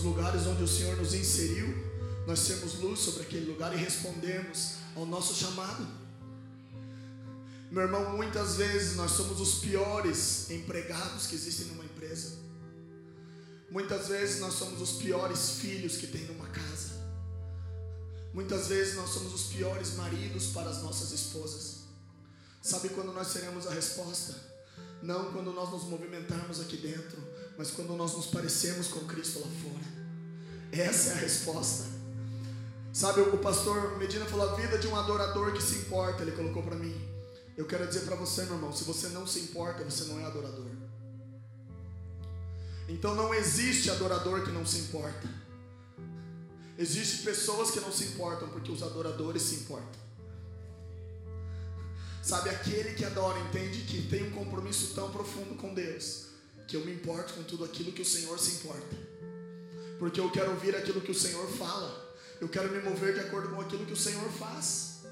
nos lugares onde o Senhor nos inseriu, nós sermos luz sobre aquele lugar e respondermos ao nosso chamado. Meu irmão, muitas vezes nós somos os piores empregados que existem numa empresa. Muitas vezes nós somos os piores filhos que tem numa casa. Muitas vezes nós somos os piores maridos para as nossas esposas. Sabe quando nós seremos a resposta? Não quando nós nos movimentarmos aqui dentro, mas quando nós nos parecermos com Cristo lá fora. Essa é a resposta. Sabe, o pastor Medina falou a vida de um adorador que se importa, ele colocou para mim. Eu quero dizer para você, meu irmão, se você não se importa, você não é adorador. Então não existe adorador que não se importa. Existem pessoas que não se importam porque os adoradores se importam. Sabe, aquele que adora entende que tem um compromisso tão profundo com Deus que eu me importo com tudo aquilo que o Senhor se importa. Porque eu quero ouvir aquilo que o Senhor fala. Eu quero me mover de acordo com aquilo que o Senhor faz.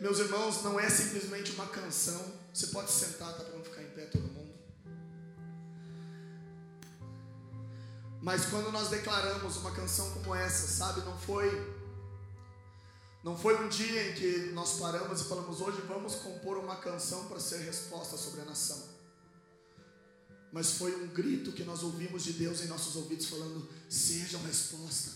Meus irmãos, não é simplesmente uma canção. Você pode sentar, tá para não ficar em pé todo mundo. Mas quando nós declaramos uma canção como essa, sabe, não foi não foi um dia em que nós paramos e falamos hoje vamos compor uma canção para ser resposta sobre a nação. Mas foi um grito que nós ouvimos de Deus em nossos ouvidos falando: "Sejam resposta".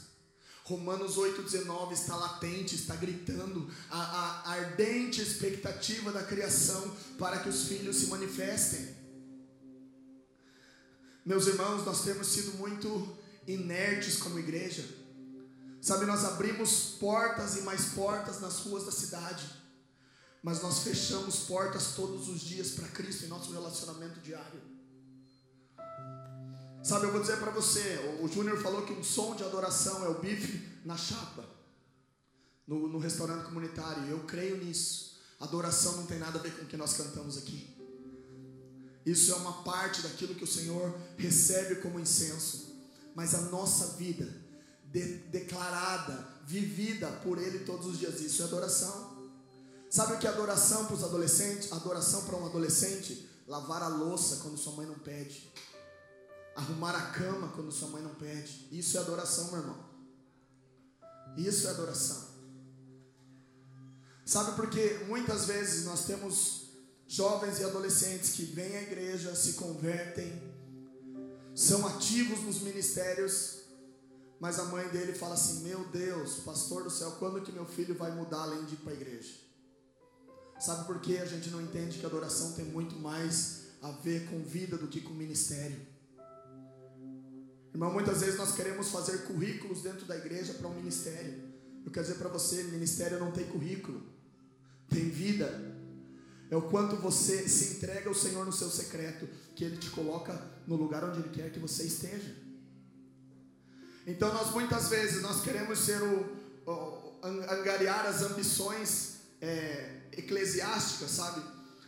Romanos 8,19 está latente, está gritando a, a, ardente expectativa da criação para que os filhos se manifestem. Meus irmãos, nós temos sido muito inertes como igreja. Sabe, nós abrimos portas e mais portas nas ruas da cidade, mas nós fechamos portas todos os dias para Cristo em nosso relacionamento diário. Sabe, eu vou dizer para você, o Júnior falou que um som de adoração é o bife na chapa, no, no restaurante comunitário. Eu creio nisso. Adoração não tem nada a ver com o que nós cantamos aqui. Isso é uma parte daquilo que o Senhor recebe como incenso. Mas a nossa vida, de, declarada, vivida por Ele todos os dias, isso é adoração. Sabe o que é adoração para os adolescentes? Adoração para um adolescente? Lavar a louça quando sua mãe não pede arrumar a cama quando sua mãe não pede. Isso é adoração, meu irmão. Isso é adoração. Sabe porque muitas vezes nós temos jovens e adolescentes que vêm à igreja, se convertem, são ativos nos ministérios, mas a mãe dele fala assim: Meu Deus, pastor do céu, quando que meu filho vai mudar além de ir para a igreja? Sabe por que a gente não entende que a adoração tem muito mais a ver com vida do que com ministério? Irmão, muitas vezes nós queremos fazer currículos dentro da igreja para um ministério. Eu quero dizer para você, ministério não tem currículo, tem vida. É o quanto você se entrega ao Senhor no seu secreto, que Ele te coloca no lugar onde Ele quer que você esteja. Então nós muitas vezes nós queremos ser o, o angariar as ambições é, eclesiásticas, sabe?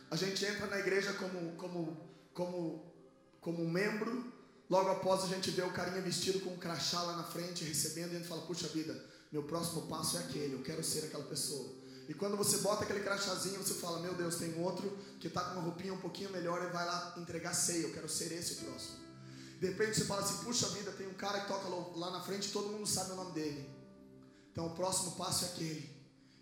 A gente entra na igreja como como como como membro Logo após a gente vê o carinha vestido com um crachá lá na frente, recebendo, e a gente fala, puxa vida, meu próximo passo é aquele, eu quero ser aquela pessoa. E quando você bota aquele crachazinho, você fala, meu Deus, tem outro que está com uma roupinha um pouquinho melhor e vai lá entregar ceia, eu quero ser esse o próximo. De repente você fala assim, puxa vida, tem um cara que toca lá na frente todo mundo sabe o nome dele. Então o próximo passo é aquele.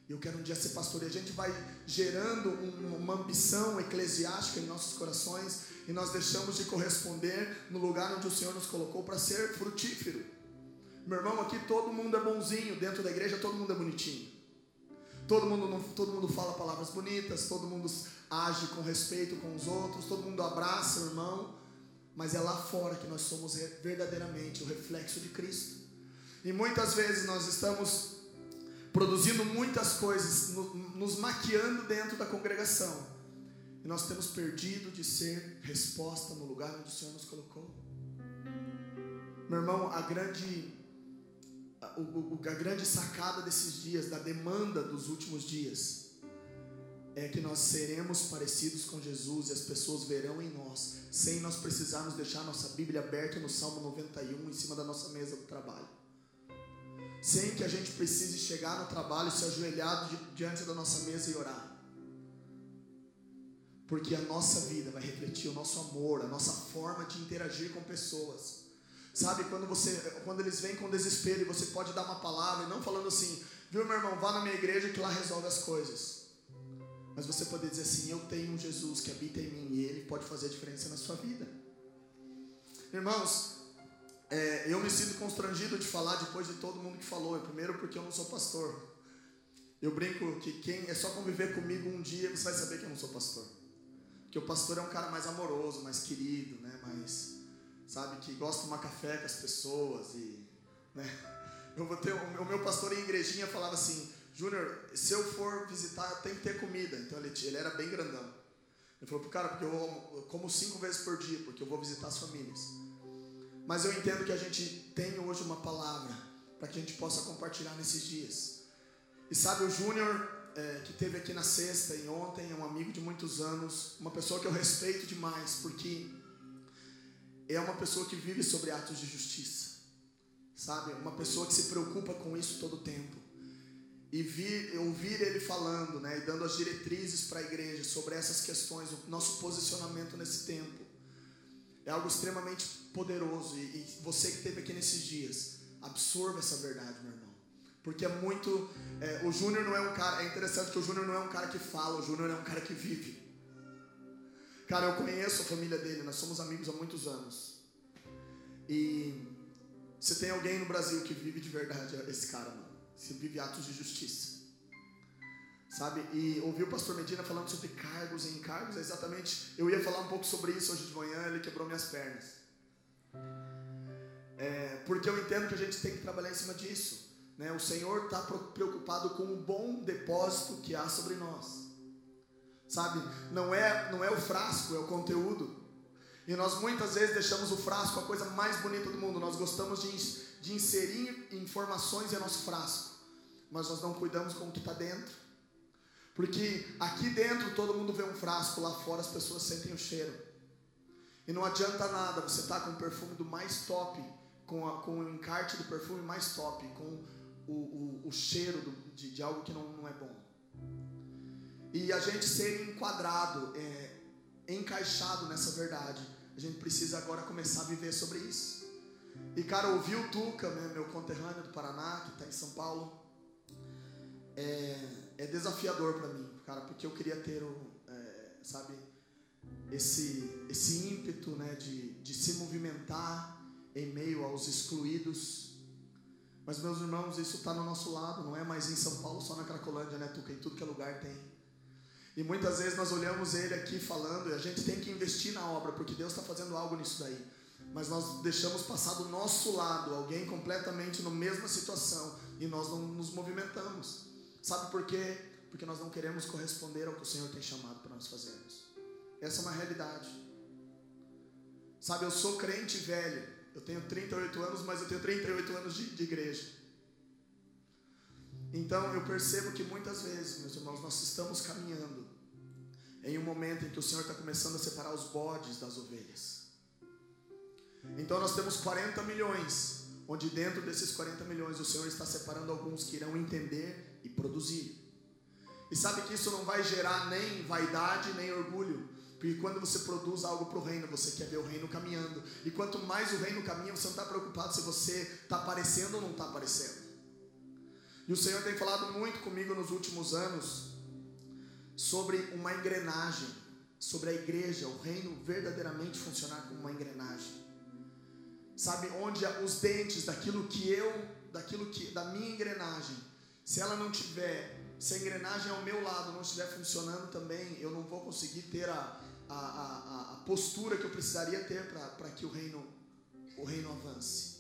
Eu quero um dia ser pastor. E a gente vai gerando uma ambição eclesiástica em nossos corações e nós deixamos de corresponder no lugar onde o Senhor nos colocou para ser frutífero. Meu irmão, aqui todo mundo é bonzinho, dentro da igreja todo mundo é bonitinho. Todo mundo, todo mundo fala palavras bonitas, todo mundo age com respeito com os outros, todo mundo abraça o irmão, mas é lá fora que nós somos verdadeiramente o reflexo de Cristo. E muitas vezes nós estamos produzindo muitas coisas, nos maquiando dentro da congregação e nós temos perdido de ser resposta no lugar onde o Senhor nos colocou. Meu irmão, a grande, a, a grande sacada desses dias, da demanda dos últimos dias, é que nós seremos parecidos com Jesus e as pessoas verão em nós, sem nós precisarmos deixar nossa Bíblia aberta no Salmo 91 em cima da nossa mesa do trabalho. Sem que a gente precise chegar no trabalho, se ajoelhado diante da nossa mesa e orar. Porque a nossa vida vai refletir o nosso amor, a nossa forma de interagir com pessoas. Sabe, quando você, quando eles vêm com desespero e você pode dar uma palavra, e não falando assim, viu meu irmão, vá na minha igreja que lá resolve as coisas. Mas você poder dizer assim, eu tenho um Jesus que habita em mim e ele pode fazer a diferença na sua vida. Irmãos, é, eu me sinto constrangido de falar depois de todo mundo que falou. Primeiro porque eu não sou pastor. Eu brinco que quem é só conviver comigo um dia, você vai saber que eu não sou pastor. Porque o pastor é um cara mais amoroso, mais querido, né? Mais, sabe, que gosta de tomar café com as pessoas e, né? Eu vou ter, o meu pastor em igrejinha falava assim, Júnior, se eu for visitar, tem que ter comida. Então ele, ele era bem grandão. Ele falou cara, porque eu, eu como cinco vezes por dia, porque eu vou visitar as famílias. Mas eu entendo que a gente tem hoje uma palavra para que a gente possa compartilhar nesses dias. E sabe, o Júnior, é, que teve aqui na sexta e ontem, é um amigo de muitos anos, uma pessoa que eu respeito demais, porque é uma pessoa que vive sobre atos de justiça, sabe? Uma pessoa que se preocupa com isso todo o tempo. E vir, ouvir ele falando, né, e dando as diretrizes para a igreja sobre essas questões, o nosso posicionamento nesse tempo, é algo extremamente poderoso. E, e você que esteve aqui nesses dias, absorva essa verdade, meu irmão. Porque é muito. É, o Júnior não é um cara. É interessante que o Júnior não é um cara que fala, o Júnior é um cara que vive. Cara, eu conheço a família dele, nós somos amigos há muitos anos. E você tem alguém no Brasil que vive de verdade é esse cara, mano. Se vive atos de justiça. Sabe? E ouvi o pastor Medina falando sobre cargos e encargos, é exatamente. Eu ia falar um pouco sobre isso hoje de manhã, ele quebrou minhas pernas. É, porque eu entendo que a gente tem que trabalhar em cima disso. Né? O Senhor está preocupado com o bom depósito que há sobre nós. Sabe? Não é, não é o frasco, é o conteúdo. E nós muitas vezes deixamos o frasco a coisa mais bonita do mundo. Nós gostamos de, de inserir informações em nosso frasco. Mas nós não cuidamos com o que está dentro. Porque aqui dentro todo mundo vê um frasco, lá fora as pessoas sentem o cheiro. E não adianta nada você estar tá com o perfume do mais top, com, a, com o encarte do perfume mais top, com o, o, o cheiro do, de, de, algo que não, não é bom. E a gente ser enquadrado, é, encaixado nessa verdade, a gente precisa agora começar a viver sobre isso. E cara, ouvir o Tuca, né, meu conterrâneo do Paraná, que está em São Paulo, é, é desafiador para mim, cara, porque eu queria ter é, sabe, esse, esse ímpeto né, de, de se movimentar em meio aos excluídos, mas, meus irmãos, isso está no nosso lado, não é mais em São Paulo, só na Cracolândia, né, Tuca? Em tudo que é lugar tem. E muitas vezes nós olhamos ele aqui falando e a gente tem que investir na obra, porque Deus está fazendo algo nisso daí. Mas nós deixamos passar do nosso lado alguém completamente na mesma situação e nós não nos movimentamos. Sabe por quê? Porque nós não queremos corresponder ao que o Senhor tem chamado para nós fazermos. Essa é uma realidade. Sabe, eu sou crente velho. Eu tenho 38 anos, mas eu tenho 38 anos de, de igreja. Então eu percebo que muitas vezes, meus irmãos, nós estamos caminhando em um momento em que o Senhor está começando a separar os bodes das ovelhas. Então nós temos 40 milhões, onde dentro desses 40 milhões o Senhor está separando alguns que irão entender e produzir. E sabe que isso não vai gerar nem vaidade nem orgulho, porque quando você produz algo para o reino, você quer ver o reino caminhando. E quanto mais o reino caminha, você não está preocupado se você está aparecendo ou não está aparecendo. E o Senhor tem falado muito comigo nos últimos anos sobre uma engrenagem, sobre a igreja, o reino verdadeiramente funcionar como uma engrenagem. Sabe onde os dentes daquilo que eu, daquilo que da minha engrenagem, se ela não tiver se a engrenagem ao meu lado não estiver funcionando também, eu não vou conseguir ter a, a, a, a postura que eu precisaria ter para que o reino, o reino avance.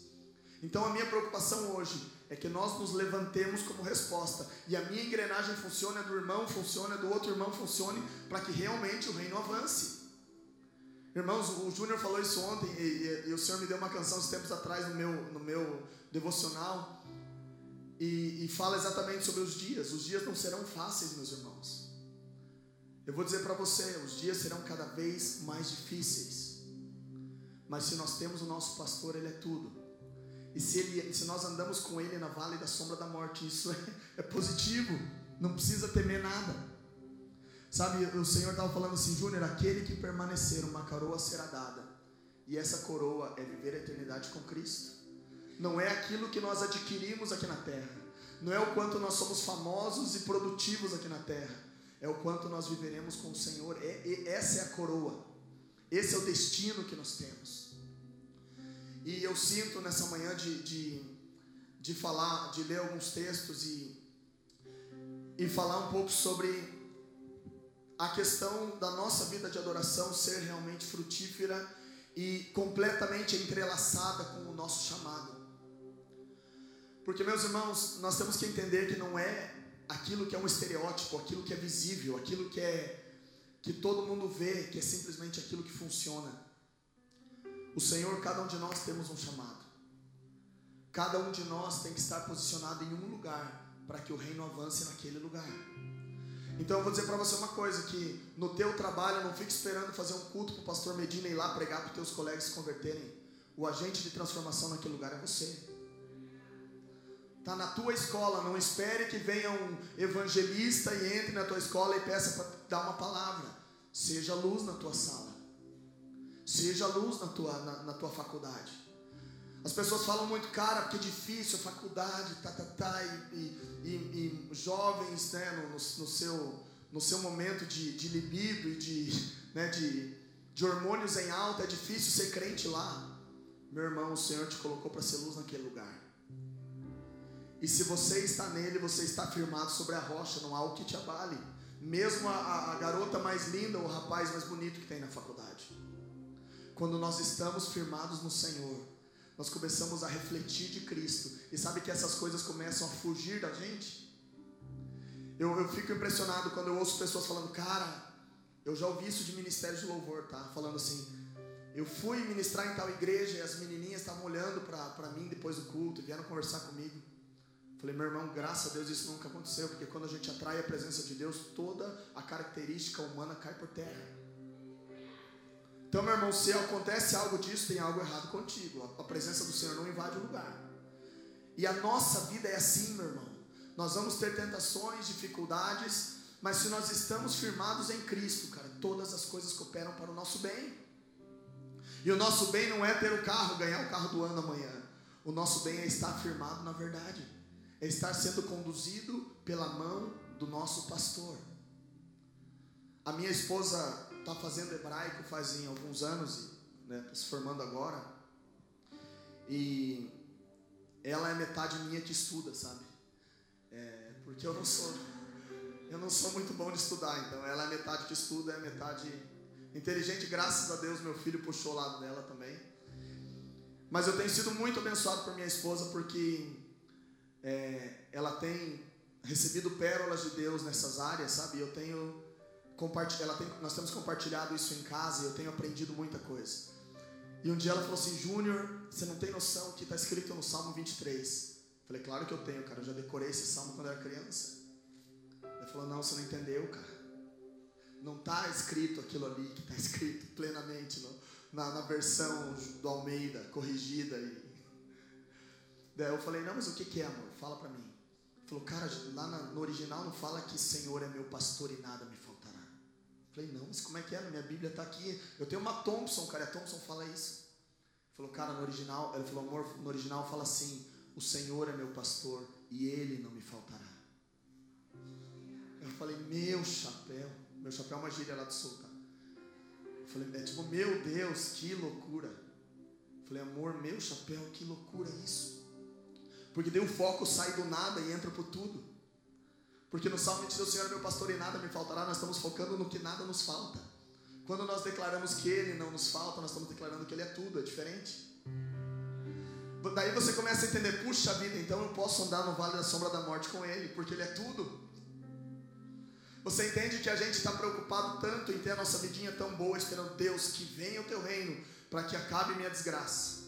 Então a minha preocupação hoje é que nós nos levantemos como resposta e a minha engrenagem funcione, a do irmão funcione, a do outro irmão funcione, para que realmente o reino avance. Irmãos, o Júnior falou isso ontem e, e, e, o Senhor me deu uma canção uns tempos atrás no meu, no meu devocional e, e fala exatamente sobre os dias. Os dias não serão fáceis, meus irmãos. Eu vou dizer para você, os dias serão cada vez mais difíceis. Mas se nós temos o nosso pastor, ele é tudo. E se, ele, se nós andamos com ele na vale da sombra da morte, isso é, é positivo. Não precisa temer nada. Sabe, o Senhor estava falando assim, Júnior, aquele que permanecer, uma coroa será dada. E essa coroa é viver a eternidade com Cristo. Não é aquilo que nós adquirimos aqui na terra. Não é o quanto nós somos famosos e produtivos aqui na terra é o quanto nós viveremos com o Senhor. É, é, essa é a coroa. Esse é o destino que nós temos. E eu sinto nessa manhã de, de, de falar, de ler alguns textos e, e falar um pouco sobre a questão da nossa vida de adoração ser realmente frutífera e completamente entrelaçada com o nosso chamado. Porque, meus irmãos, nós temos que entender que não é aquilo que é um estereótipo, aquilo que é visível, aquilo que é que todo mundo vê, que é simplesmente aquilo que funciona. O Senhor, cada um de nós temos um chamado. Cada um de nós tem que estar posicionado em um lugar para que o reino avance naquele lugar. Então eu vou dizer para você uma coisa que no teu trabalho não fique esperando fazer um culto para o pastor Medina ir lá pregar para os teus colegas se converterem. O agente de transformação naquele lugar é você. Está na tua escola, não espere que venha um evangelista e entre na tua escola e peça para dar uma palavra. Seja luz na tua sala. Seja luz na tua, na, na tua faculdade. As pessoas falam muito, cara, porque é difícil a faculdade, tá, tá, tá, e, e, e, jovens, né, no, no, seu, no seu momento de, de libido e de, né, de, de hormônios em alta, é difícil ser crente lá. Meu irmão, o Senhor te colocou para ser luz naquele lugar. E se você está nele, você está firmado sobre a rocha, não há o que te abale. Mesmo a, a garota mais linda, ou o rapaz mais bonito que tem na faculdade. Quando nós estamos firmados no Senhor, nós começamos a refletir de Cristo. E sabe que essas coisas começam a fugir da gente? Eu, eu fico impressionado quando eu ouço pessoas falando, cara, eu já ouvi isso de ministério de louvor, tá? Falando assim, eu fui ministrar em tal igreja e as menininhas estavam olhando para mim depois do culto e vieram conversar comigo. Falei, meu irmão, graças a Deus isso nunca aconteceu, porque quando a gente atrai a presença de Deus, toda a característica humana cai por terra. Então, meu irmão, se acontece algo disso, tem algo errado contigo. A presença do Senhor não invade o lugar. E a nossa vida é assim, meu irmão. Nós vamos ter tentações, dificuldades, mas se nós estamos firmados em Cristo, cara, todas as coisas cooperam para o nosso bem. E o nosso bem não é ter o carro, ganhar o carro do ano amanhã. O nosso bem é estar firmado na verdade é estar sendo conduzido pela mão do nosso pastor. A minha esposa está fazendo hebraico faz alguns anos, né, se formando agora, e ela é metade minha que estuda, sabe? É, porque eu não sou, eu não sou muito bom de estudar, então ela é metade que estuda, é metade inteligente. Graças a Deus meu filho puxou o lado dela também. Mas eu tenho sido muito abençoado por minha esposa porque é, ela tem recebido pérolas de Deus nessas áreas, sabe? Eu tenho ela tem, nós temos compartilhado isso em casa e eu tenho aprendido muita coisa. E um dia ela falou assim: Júnior, você não tem noção que está escrito no Salmo 23. Falei: Claro que eu tenho, cara. Eu já decorei esse salmo quando era criança. Ela falou: Não, você não entendeu, cara. Não está escrito aquilo ali que está escrito plenamente no, na, na versão do Almeida, corrigida e Daí eu falei, não, mas o que, que é amor? Fala para mim. Falou, cara, lá no original não fala que Senhor é meu pastor e nada me faltará. Falei, não, mas como é que é? Minha Bíblia está aqui. Eu tenho uma Thompson, cara, a Thompson fala isso. Ele falou, cara, no original, ele falou, amor, no original fala assim, o Senhor é meu pastor e ele não me faltará. Eu falei, meu chapéu, meu chapéu é uma gíria lá do sul, tá? Eu falei, é tipo, meu Deus, que loucura. Eu falei, amor, meu chapéu, que loucura isso. Porque daí o foco sai do nada e entra por tudo. Porque no Salmo diz: O Senhor é meu pastor e nada me faltará. Nós estamos focando no que nada nos falta. Quando nós declaramos que Ele não nos falta, nós estamos declarando que Ele é tudo, é diferente. Daí você começa a entender: puxa vida, então eu posso andar no vale da sombra da morte com Ele, porque Ele é tudo. Você entende que a gente está preocupado tanto em ter a nossa vidinha tão boa, esperando Deus que venha o teu reino para que acabe minha desgraça.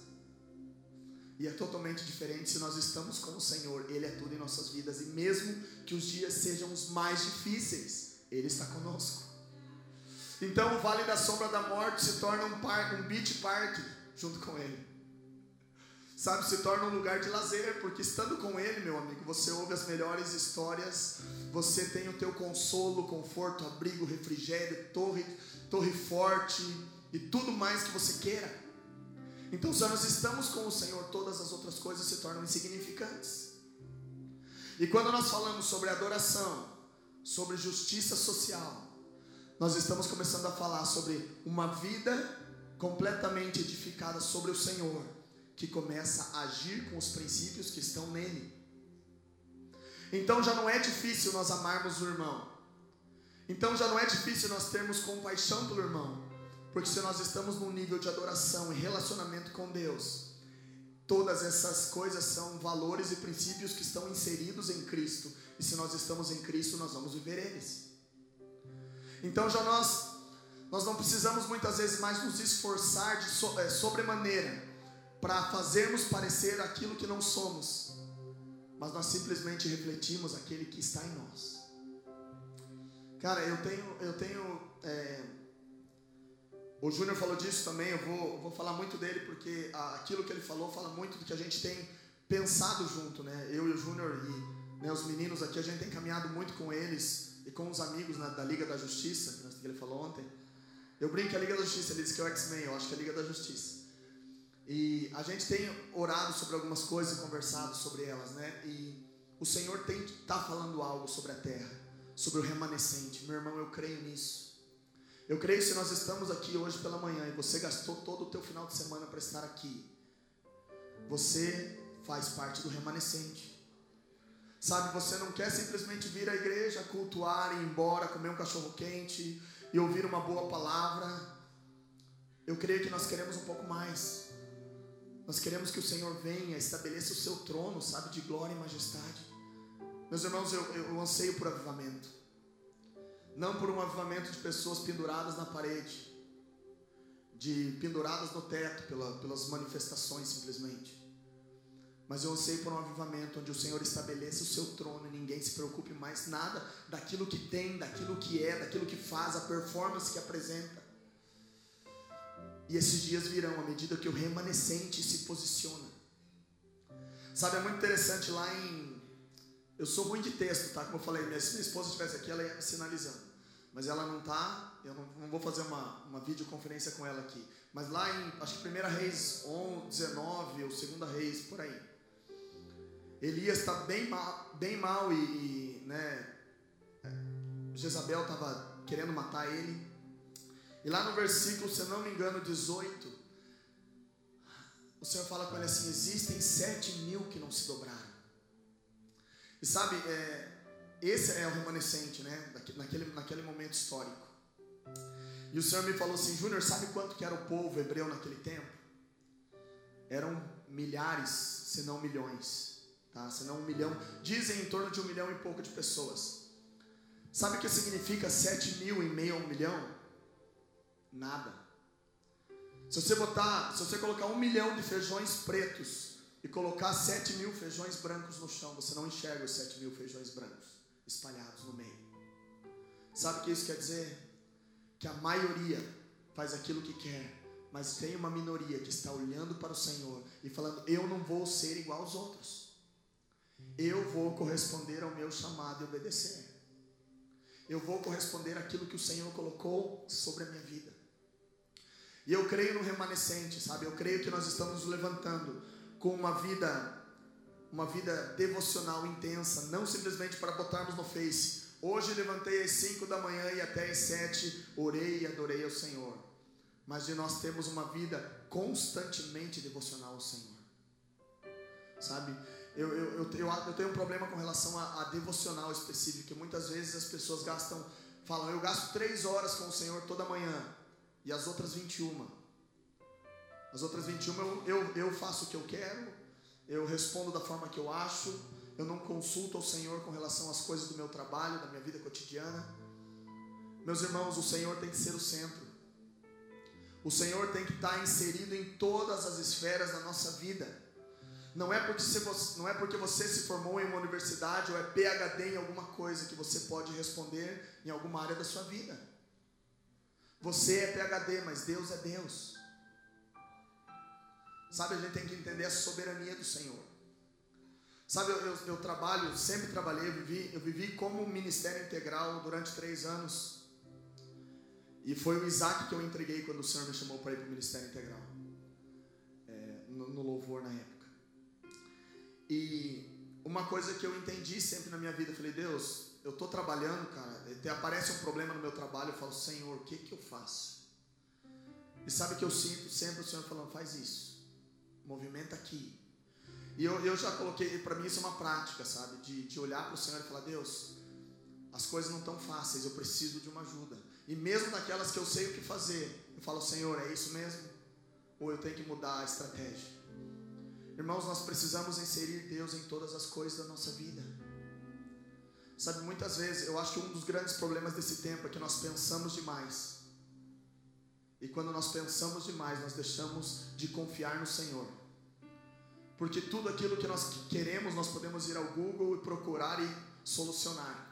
E é totalmente diferente se nós estamos com o Senhor, Ele é tudo em nossas vidas. E mesmo que os dias sejam os mais difíceis, Ele está conosco. Então o Vale da Sombra da Morte se torna um, par, um beach park junto com ele. Sabe, se torna um lugar de lazer, porque estando com ele, meu amigo, você ouve as melhores histórias, você tem o teu consolo, conforto, abrigo, refrigério, torre, torre forte e tudo mais que você queira. Então, se nós estamos com o Senhor, todas as outras coisas se tornam insignificantes. E quando nós falamos sobre adoração, sobre justiça social, nós estamos começando a falar sobre uma vida completamente edificada sobre o Senhor, que começa a agir com os princípios que estão nele. Então já não é difícil nós amarmos o irmão. Então já não é difícil nós termos compaixão pelo irmão. Porque se nós estamos num nível de adoração e relacionamento com Deus, todas essas coisas são valores e princípios que estão inseridos em Cristo. E se nós estamos em Cristo, nós vamos viver eles. Então já nós nós não precisamos muitas vezes mais nos esforçar de so, é, sobremaneira para fazermos parecer aquilo que não somos, mas nós simplesmente refletimos aquele que está em nós. Cara, eu tenho eu tenho é, o Júnior falou disso também, eu vou, vou falar muito dele porque aquilo que ele falou fala muito do que a gente tem pensado junto, né? Eu e o Júnior e né, os meninos aqui, a gente tem caminhado muito com eles e com os amigos né, da Liga da Justiça, que ele falou ontem. Eu brinco que a Liga da Justiça, ele disse que é o X-Men, eu acho que é a Liga da Justiça. E a gente tem orado sobre algumas coisas e conversado sobre elas, né? E o Senhor tem está falando algo sobre a terra, sobre o remanescente. Meu irmão, eu creio nisso. Eu creio que se nós estamos aqui hoje pela manhã e você gastou todo o teu final de semana para estar aqui, você faz parte do remanescente. Sabe, você não quer simplesmente vir à igreja, cultuar, ir embora, comer um cachorro quente e ouvir uma boa palavra. Eu creio que nós queremos um pouco mais. Nós queremos que o Senhor venha, estabeleça o seu trono, sabe, de glória e majestade. Meus irmãos, eu, eu anseio por avivamento. Não por um avivamento de pessoas penduradas na parede, de penduradas no teto pela, pelas manifestações simplesmente. Mas eu anseio por um avivamento onde o Senhor estabeleça o seu trono e ninguém se preocupe mais nada daquilo que tem, daquilo que é, daquilo que faz, a performance que apresenta. E esses dias virão à medida que o remanescente se posiciona. Sabe, é muito interessante lá em. Eu sou ruim de texto, tá? Como eu falei, se minha esposa estivesse aqui, ela ia me sinalizando. Mas ela não tá, eu não, não vou fazer uma, uma videoconferência com ela aqui. Mas lá em, acho que 1 Reis 11, 19, ou 2 Reis, por aí Elias está bem mal, bem mal e, e né, Jezabel estava querendo matar ele. E lá no versículo, se não me engano, 18, o Senhor fala com ele assim: existem sete mil que não se dobraram. E sabe, é, esse é o remanescente, né? Naquele, naquele momento histórico. E o Senhor me falou assim: Júnior, sabe quanto que era o povo hebreu naquele tempo? Eram milhares, se não milhões tá? senão um milhão, dizem em torno de um milhão e pouco de pessoas. Sabe o que significa sete mil em meio a um milhão? Nada. Se você botar, se você colocar um milhão de feijões pretos e colocar sete mil feijões brancos no chão, você não enxerga os sete mil feijões brancos espalhados no meio. Sabe o que isso quer dizer? Que a maioria faz aquilo que quer, mas tem uma minoria que está olhando para o Senhor e falando: Eu não vou ser igual aos outros eu vou corresponder ao meu chamado e obedecer. Eu vou corresponder àquilo que o Senhor colocou sobre a minha vida. E eu creio no remanescente, sabe? Eu creio que nós estamos nos levantando com uma vida uma vida devocional intensa, não simplesmente para botarmos no Face. Hoje levantei às 5 da manhã e até às 7 orei e adorei ao Senhor. Mas de nós temos uma vida constantemente devocional ao Senhor. Sabe? eu, eu, eu, eu, eu tenho um problema com relação a, a devocional específico, que muitas vezes as pessoas gastam, falam, eu gasto três horas com o Senhor toda manhã, e as outras 21. As outras 21 eu, eu, eu faço o que eu quero, eu respondo da forma que eu acho, eu não consulto ao Senhor com relação às coisas do meu trabalho, da minha vida cotidiana. Meus irmãos, o Senhor tem que ser o centro. O Senhor tem que estar inserido em todas as esferas da nossa vida. Não é, porque você, não é porque você se formou em uma universidade ou é PhD em alguma coisa que você pode responder em alguma área da sua vida. Você é PHD, mas Deus é Deus. Sabe, a gente tem que entender a soberania do Senhor. Sabe, eu, eu, eu, trabalho, sempre trabalhei, eu vivi, eu vivi como ministério integral durante três anos. E foi o Isaac que eu entreguei quando o Senhor me chamou para ir para o ministério integral. É, no, no louvor na época. E uma coisa que eu entendi sempre na minha vida, eu falei, Deus, eu estou trabalhando, cara, aparece um problema no meu trabalho, eu falo, Senhor, o que, que eu faço? E sabe que eu sinto sempre o Senhor falando, faz isso, movimenta aqui. E eu, eu já coloquei, para mim isso é uma prática, sabe? De, de olhar para o Senhor e falar, Deus, as coisas não estão fáceis, eu preciso de uma ajuda. E mesmo naquelas que eu sei o que fazer, eu falo, Senhor, é isso mesmo? Ou eu tenho que mudar a estratégia? Irmãos, nós precisamos inserir Deus em todas as coisas da nossa vida. Sabe, muitas vezes eu acho que um dos grandes problemas desse tempo é que nós pensamos demais. E quando nós pensamos demais, nós deixamos de confiar no Senhor. Porque tudo aquilo que nós queremos, nós podemos ir ao Google e procurar e solucionar.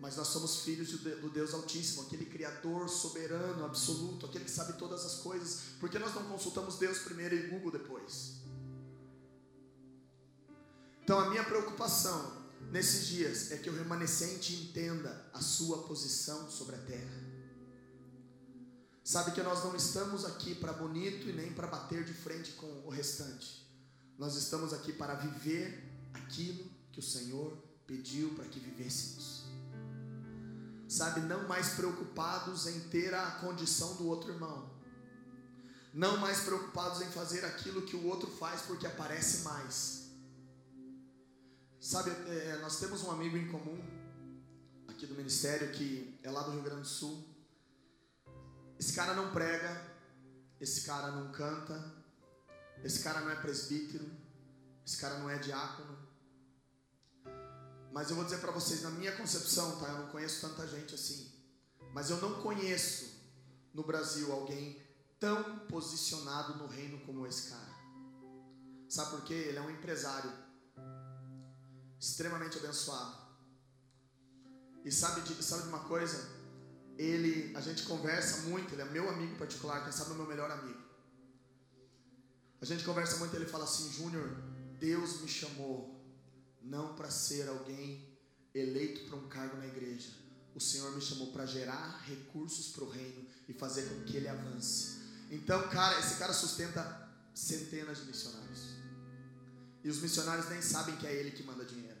Mas nós somos filhos do Deus Altíssimo, aquele Criador soberano, absoluto, aquele que sabe todas as coisas. Por que nós não consultamos Deus primeiro e Google depois? Então a minha preocupação nesses dias é que o remanescente entenda a sua posição sobre a terra. Sabe que nós não estamos aqui para bonito e nem para bater de frente com o restante. Nós estamos aqui para viver aquilo que o Senhor pediu para que vivêssemos. Sabe, não mais preocupados em ter a condição do outro irmão. Não mais preocupados em fazer aquilo que o outro faz porque aparece mais Sabe, é, nós temos um amigo em comum aqui do ministério que é lá do Rio Grande do Sul. Esse cara não prega, esse cara não canta, esse cara não é presbítero, esse cara não é diácono. Mas eu vou dizer para vocês, na minha concepção, tá? Eu não conheço tanta gente assim. Mas eu não conheço no Brasil alguém tão posicionado no reino como esse cara. Sabe por quê? Ele é um empresário extremamente abençoado. E sabe de, sabe de uma coisa? Ele, a gente conversa muito, ele é meu amigo particular, quem sabe é meu melhor amigo. A gente conversa muito, ele fala assim, Júnior, Deus me chamou não para ser alguém eleito para um cargo na igreja. O Senhor me chamou para gerar recursos para o reino e fazer com que ele avance. Então, cara, esse cara sustenta centenas de missionários. E os missionários nem sabem que é ele que manda dinheiro.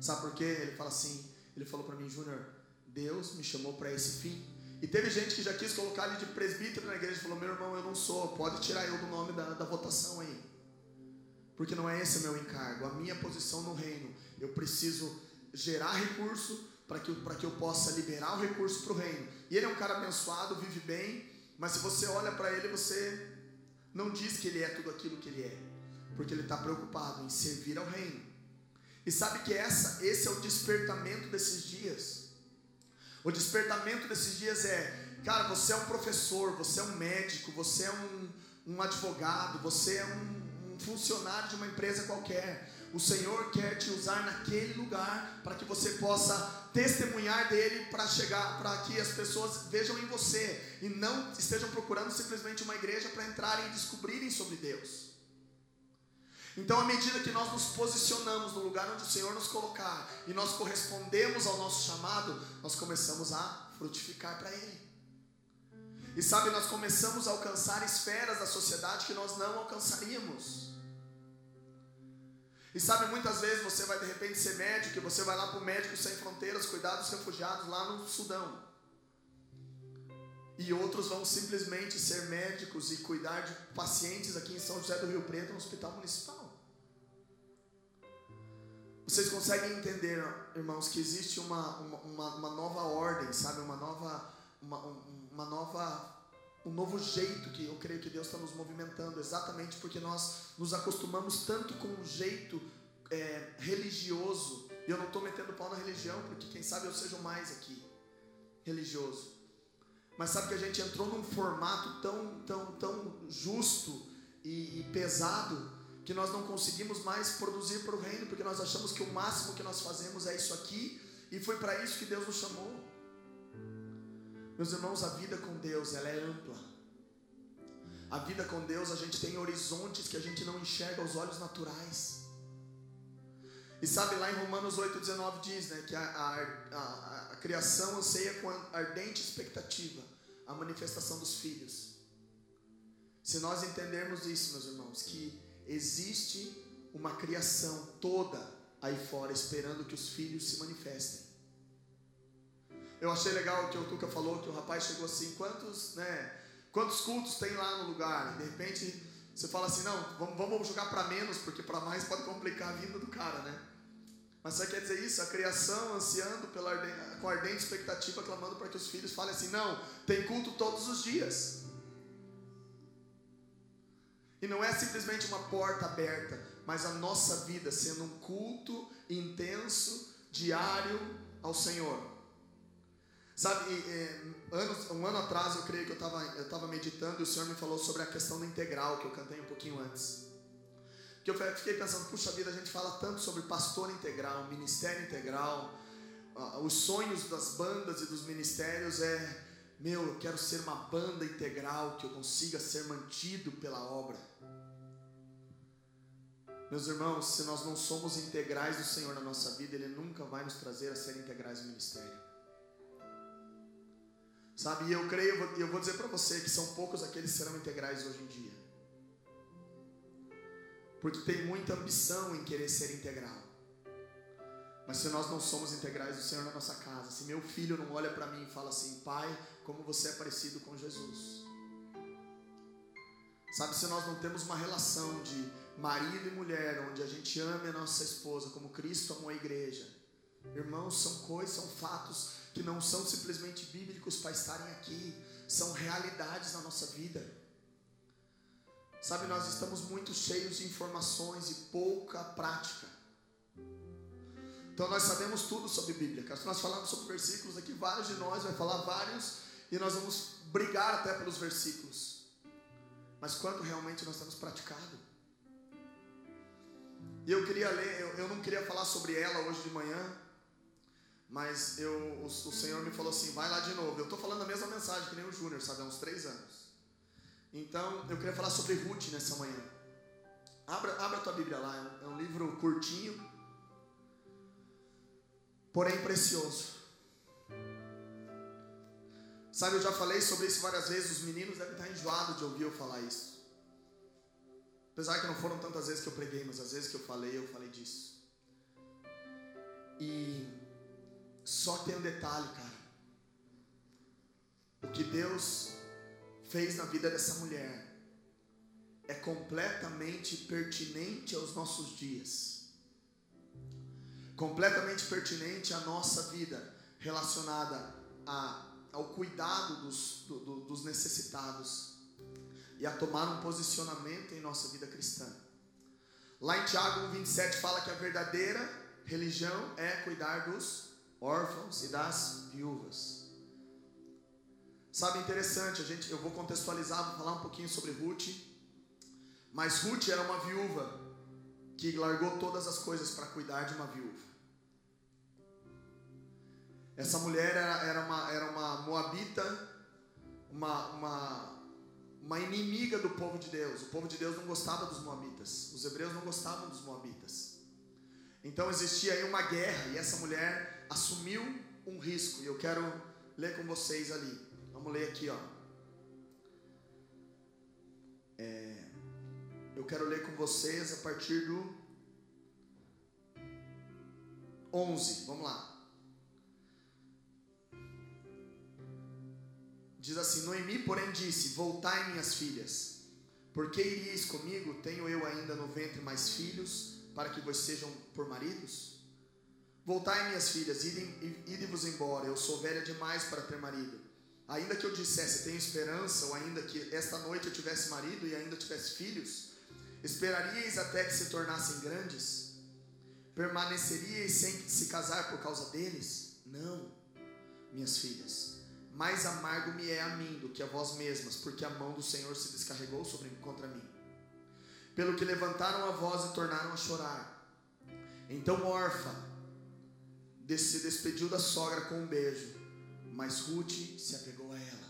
Sabe por quê? Ele fala assim, ele falou para mim, Júnior, Deus me chamou para esse fim. E teve gente que já quis colocar ele de presbítero na igreja e falou, meu irmão, eu não sou, pode tirar eu do nome da, da votação aí. Porque não é esse o meu encargo, a minha posição no reino. Eu preciso gerar recurso para que, que eu possa liberar o recurso para o reino. E ele é um cara abençoado, vive bem, mas se você olha para ele, você não diz que ele é tudo aquilo que ele é. Porque ele está preocupado em servir ao reino. E sabe que essa, esse é o despertamento desses dias. O despertamento desses dias é, cara, você é um professor, você é um médico, você é um, um advogado, você é um, um funcionário de uma empresa qualquer. O Senhor quer te usar naquele lugar para que você possa testemunhar dele para chegar, para que as pessoas vejam em você e não estejam procurando simplesmente uma igreja para entrarem e descobrirem sobre Deus. Então, à medida que nós nos posicionamos no lugar onde o Senhor nos colocar e nós correspondemos ao nosso chamado, nós começamos a frutificar para Ele. E sabe, nós começamos a alcançar esferas da sociedade que nós não alcançaríamos. E sabe, muitas vezes você vai de repente ser médico e você vai lá para o Médico Sem Fronteiras cuidar dos refugiados lá no Sudão. E outros vão simplesmente ser médicos e cuidar de pacientes aqui em São José do Rio Preto, no hospital municipal. Vocês conseguem entender, irmãos, que existe uma, uma, uma nova ordem, sabe? Uma nova, uma, uma nova, um novo jeito que eu creio que Deus está nos movimentando, exatamente porque nós nos acostumamos tanto com um jeito é, religioso. E eu não estou metendo pau na religião, porque quem sabe eu seja mais aqui, religioso. Mas sabe que a gente entrou num formato tão, tão, tão justo e, e pesado que nós não conseguimos mais produzir para o reino, porque nós achamos que o máximo que nós fazemos é isso aqui, e foi para isso que Deus nos chamou. Meus irmãos, a vida com Deus, ela é ampla. A vida com Deus, a gente tem horizontes que a gente não enxerga aos olhos naturais. E sabe, lá em Romanos 8,19 diz né, que a, a, a, a criação anseia com ardente expectativa a manifestação dos filhos. Se nós entendermos isso, meus irmãos, que existe uma criação toda aí fora esperando que os filhos se manifestem. Eu achei legal o que o Tuca falou, que o rapaz chegou assim, quantos, né, quantos cultos tem lá no lugar? E de repente você fala assim, não, vamos, vamos jogar para menos, porque para mais pode complicar a vida do cara, né? Mas você quer dizer isso? A criação ansiando pela com ardente expectativa, clamando para que os filhos falem assim, não, tem culto todos os dias. E não é simplesmente uma porta aberta, mas a nossa vida sendo um culto intenso, diário ao Senhor. Sabe, um ano atrás eu creio que eu estava eu tava meditando e o Senhor me falou sobre a questão da integral, que eu cantei um pouquinho antes. Que eu fiquei pensando, puxa vida, a gente fala tanto sobre pastor integral, ministério integral, os sonhos das bandas e dos ministérios é, meu, eu quero ser uma banda integral, que eu consiga ser mantido pela obra. Meus irmãos, se nós não somos integrais do Senhor na nossa vida, Ele nunca vai nos trazer a ser integrais no ministério. Sabe, e eu creio, e eu vou dizer para você que são poucos aqueles que serão integrais hoje em dia. Porque tem muita ambição em querer ser integral. Mas se nós não somos integrais do Senhor na nossa casa, se meu filho não olha para mim e fala assim, pai, como você é parecido com Jesus. Sabe, se nós não temos uma relação de marido e mulher, onde a gente ame a nossa esposa como Cristo amou a igreja, irmãos, são coisas, são fatos que não são simplesmente bíblicos para estarem aqui, são realidades na nossa vida. Sabe, nós estamos muito cheios de informações e pouca prática. Então nós sabemos tudo sobre Bíblia. Se nós falamos sobre versículos aqui, vários de nós vai falar vários e nós vamos brigar até pelos versículos. Mas quanto realmente nós temos praticado? E eu queria ler, eu, eu não queria falar sobre ela hoje de manhã, mas eu, o, o, Senhor me falou assim: vai lá de novo. Eu estou falando a mesma mensagem que nem o Júnior, sabe? Há uns três anos. Então eu queria falar sobre Ruth nessa manhã. Abra, abra a tua Bíblia lá, é um, é um livro curtinho, porém precioso. Sabe, eu já falei sobre isso várias vezes, os meninos devem estar enjoados de ouvir eu falar isso. Apesar que não foram tantas vezes que eu preguei, mas às vezes que eu falei, eu falei disso. E só tem um detalhe, cara. O que Deus fez na vida dessa mulher é completamente pertinente aos nossos dias. Completamente pertinente à nossa vida relacionada a, ao cuidado dos, do, do, dos necessitados e a tomar um posicionamento em nossa vida cristã. Lá em Tiago 1,27 fala que a verdadeira religião é cuidar dos órfãos e das viúvas. Sabe, interessante, a gente, eu vou contextualizar, vou falar um pouquinho sobre Ruth. Mas Ruth era uma viúva que largou todas as coisas para cuidar de uma viúva. Essa mulher era, era, uma, era uma moabita, uma, uma, uma inimiga do povo de Deus. O povo de Deus não gostava dos moabitas. Os hebreus não gostavam dos moabitas. Então existia aí uma guerra e essa mulher assumiu um risco. E eu quero ler com vocês ali. Vamos ler aqui, ó. É, eu quero ler com vocês a partir do 11. Vamos lá. Diz assim: Noemi, porém, disse: Voltai, minhas filhas, porque iríeis comigo? Tenho eu ainda no ventre mais filhos, para que vos sejam por maridos? Voltai, minhas filhas, ide-vos embora, eu sou velha demais para ter marido. Ainda que eu dissesse, tenho esperança, ou ainda que esta noite eu tivesse marido e ainda tivesse filhos, esperaríeis até que se tornassem grandes? Permaneceríeis sem se casar por causa deles? Não, minhas filhas. Mais amargo me é a mim do que a vós mesmas, porque a mão do Senhor se descarregou sobre contra mim. Pelo que levantaram a voz e tornaram a chorar. Então, órfã, se despediu da sogra com um beijo, mas Ruth se apegou a ela.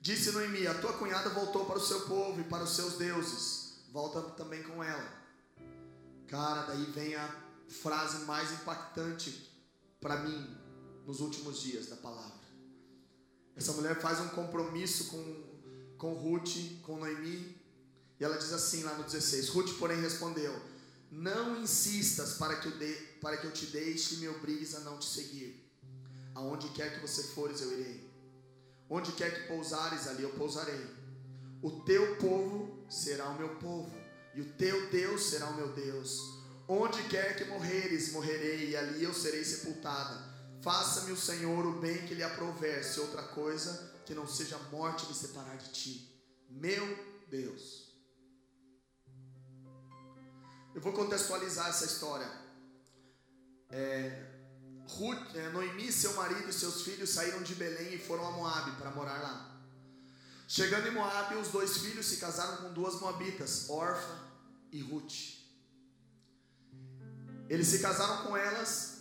Disse Noemi: A tua cunhada voltou para o seu povo e para os seus deuses. Volta também com ela. Cara, daí vem a frase mais impactante para mim nos últimos dias da palavra. Essa mulher faz um compromisso com, com Ruth, com Noemi, e ela diz assim lá no 16: Ruth, porém, respondeu: Não insistas para que eu, de, para que eu te deixe e me obrigues a não te seguir. Aonde quer que você fores, eu irei. Onde quer que pousares, ali eu pousarei. O teu povo será o meu povo, e o teu Deus será o meu Deus. Onde quer que morreres, morrerei, e ali eu serei sepultada. Faça-me o Senhor o bem que lhe aprouver, se outra coisa que não seja morte me separar de ti. Meu Deus. Eu vou contextualizar essa história. É, Ruth, é, Noemi, seu marido e seus filhos saíram de Belém e foram a Moabe para morar lá. Chegando em Moabe, os dois filhos se casaram com duas moabitas, Orfa e Ruth. Eles se casaram com elas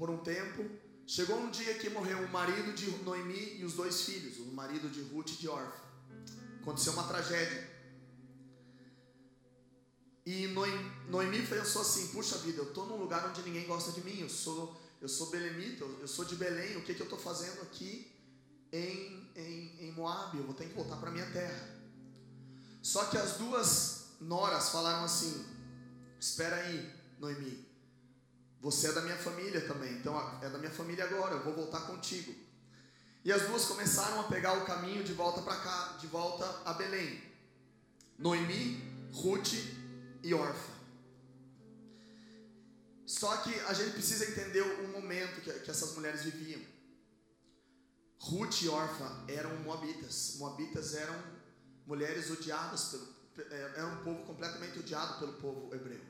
por um tempo. Chegou um dia que morreu o marido de Noemi e os dois filhos, o marido de Ruth e de Orfa. Aconteceu uma tragédia. E Noemi pensou assim: puxa vida, eu estou num lugar onde ninguém gosta de mim. Eu sou, eu sou belemita, eu sou de Belém. O que, que eu estou fazendo aqui em, em, em Moab? Eu vou ter que voltar para minha terra. Só que as duas noras falaram assim: espera aí, Noemi. Você é da minha família também, então é da minha família agora. Eu vou voltar contigo. E as duas começaram a pegar o caminho de volta para cá, de volta a Belém. Noemi, Ruth e Orfa. Só que a gente precisa entender o momento que, que essas mulheres viviam. Ruth e Orfa eram moabitas. Moabitas eram mulheres odiadas pelo, é, era um povo completamente odiado pelo povo hebreu.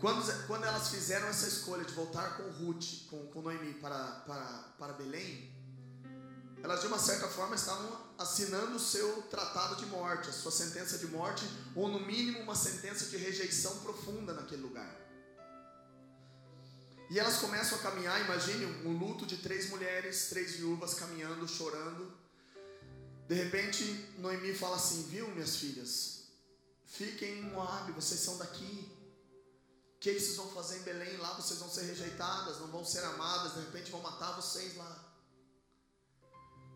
Quando, quando elas fizeram essa escolha de voltar com Ruth, com, com Noemi para, para, para Belém, elas de uma certa forma estavam assinando o seu tratado de morte, a sua sentença de morte, ou no mínimo uma sentença de rejeição profunda naquele lugar. E elas começam a caminhar, imagine um luto de três mulheres, três viúvas caminhando, chorando. De repente, Noemi fala assim: Viu, minhas filhas, fiquem em Moab, vocês são daqui. Que vocês vão fazer em Belém? Lá vocês vão ser rejeitadas, não vão ser amadas, de repente vão matar vocês lá.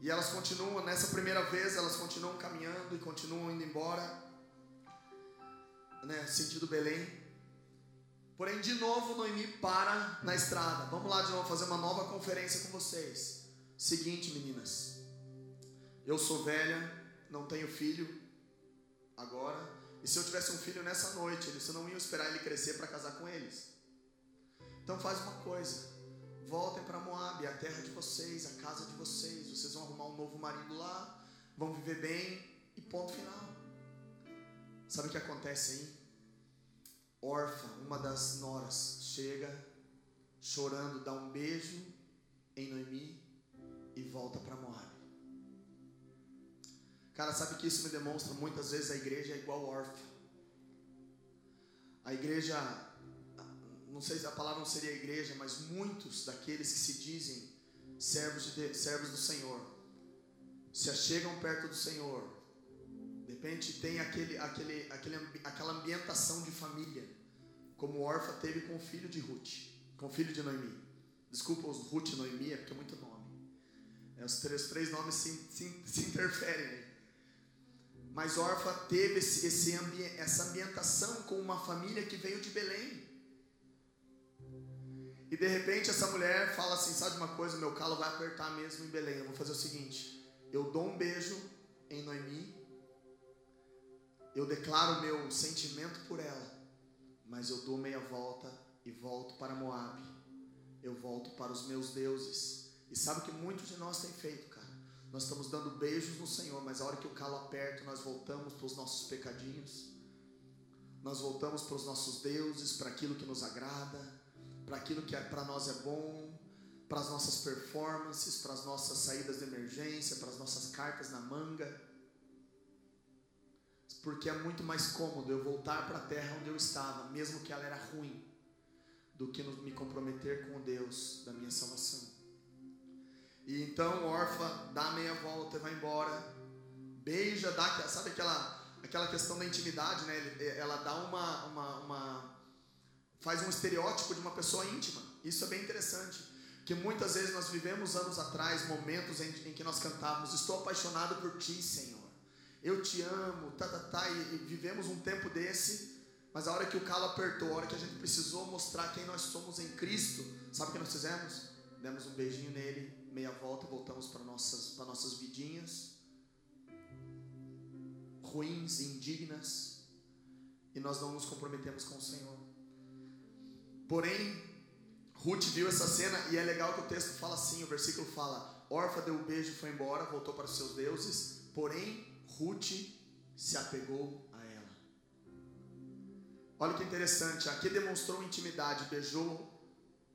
E elas continuam, nessa primeira vez, elas continuam caminhando e continuam indo embora, né, sentido Belém. Porém, de novo, Noemi para na estrada. Vamos lá de novo fazer uma nova conferência com vocês. Seguinte, meninas. Eu sou velha, não tenho filho agora. E se eu tivesse um filho nessa noite, você não ia esperar ele crescer para casar com eles. Então faz uma coisa. Voltem para Moab, a terra de vocês, a casa de vocês. Vocês vão arrumar um novo marido lá, vão viver bem e ponto final. Sabe o que acontece aí? Orfa, uma das noras, chega chorando, dá um beijo em Noemi e volta para Moab. Cara, sabe que isso me demonstra muitas vezes a igreja é igual Orfa. A igreja não sei se a palavra não seria igreja, mas muitos daqueles que se dizem servos, de, servos do Senhor se achegam perto do Senhor. De repente tem aquele, aquele, aquele, aquela ambientação de família, como Orfa teve com o filho de Ruth, com o filho de Noemi. Desculpa os Ruth e Noemi, é porque é muito nome. É, os, três, três nomes se, se, se interferem. Mas Orfa teve esse, esse ambi essa ambientação com uma família que veio de Belém. E de repente essa mulher fala assim: sabe uma coisa? Meu calo vai apertar mesmo em Belém. Eu vou fazer o seguinte: eu dou um beijo em Noemi, eu declaro meu sentimento por ela, mas eu dou meia volta e volto para Moab. Eu volto para os meus deuses. E sabe o que muitos de nós têm feito, cara? Nós estamos dando beijos no Senhor, mas a hora que o calo aperta, nós voltamos para os nossos pecadinhos. Nós voltamos para os nossos deuses, para aquilo que nos agrada para aquilo que é, para nós é bom, para as nossas performances, para as nossas saídas de emergência, para as nossas cartas na manga. Porque é muito mais cômodo eu voltar para a terra onde eu estava, mesmo que ela era ruim, do que me comprometer com Deus da minha salvação. E então Orfa dá meia volta e vai embora. Beija, dá, sabe aquela, aquela questão da intimidade, né? Ela dá uma, uma, uma. faz um estereótipo de uma pessoa íntima. Isso é bem interessante. Que muitas vezes nós vivemos anos atrás momentos em, em que nós cantávamos: Estou apaixonado por ti, Senhor. Eu te amo, tá, tá, tá. E, e vivemos um tempo desse. Mas a hora que o calo apertou, a hora que a gente precisou mostrar quem nós somos em Cristo, sabe o que nós fizemos? Demos um beijinho nele, meia volta, voltamos para nossas, para nossas vidinhas ruins, indignas, e nós não nos comprometemos com o Senhor. Porém, Ruth viu essa cena e é legal que o texto fala assim, o versículo fala: Orfa deu o um beijo e foi embora, voltou para os seus deuses, porém Ruth se apegou a ela. Olha que interessante, aqui demonstrou intimidade, beijou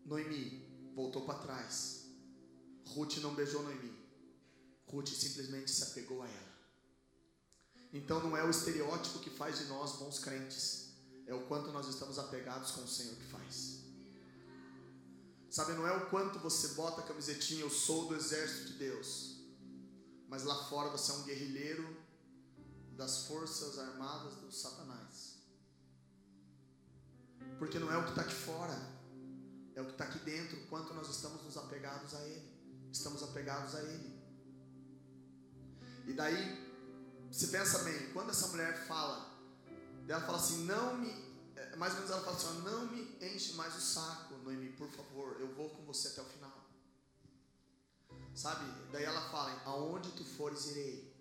Noemi, voltou para trás. Ruth não beijou Noemi. Ruth simplesmente se apegou a ela. Então não é o estereótipo que faz de nós bons crentes, é o quanto nós estamos apegados com o Senhor que faz. Sabe, não é o quanto você bota a camisetinha, eu sou do exército de Deus, mas lá fora você é um guerrilheiro das forças armadas do Satanás. Porque não é o que está aqui fora, é o que está aqui dentro, o quanto nós estamos nos apegados a Ele estamos apegados a Ele. E daí, se pensa bem, quando essa mulher fala, ela fala assim, não me, é, mais ou menos ela fala assim, não me enche mais o saco, Noemi, por favor, eu vou com você até o final. Sabe? Daí ela fala, aonde tu fores irei,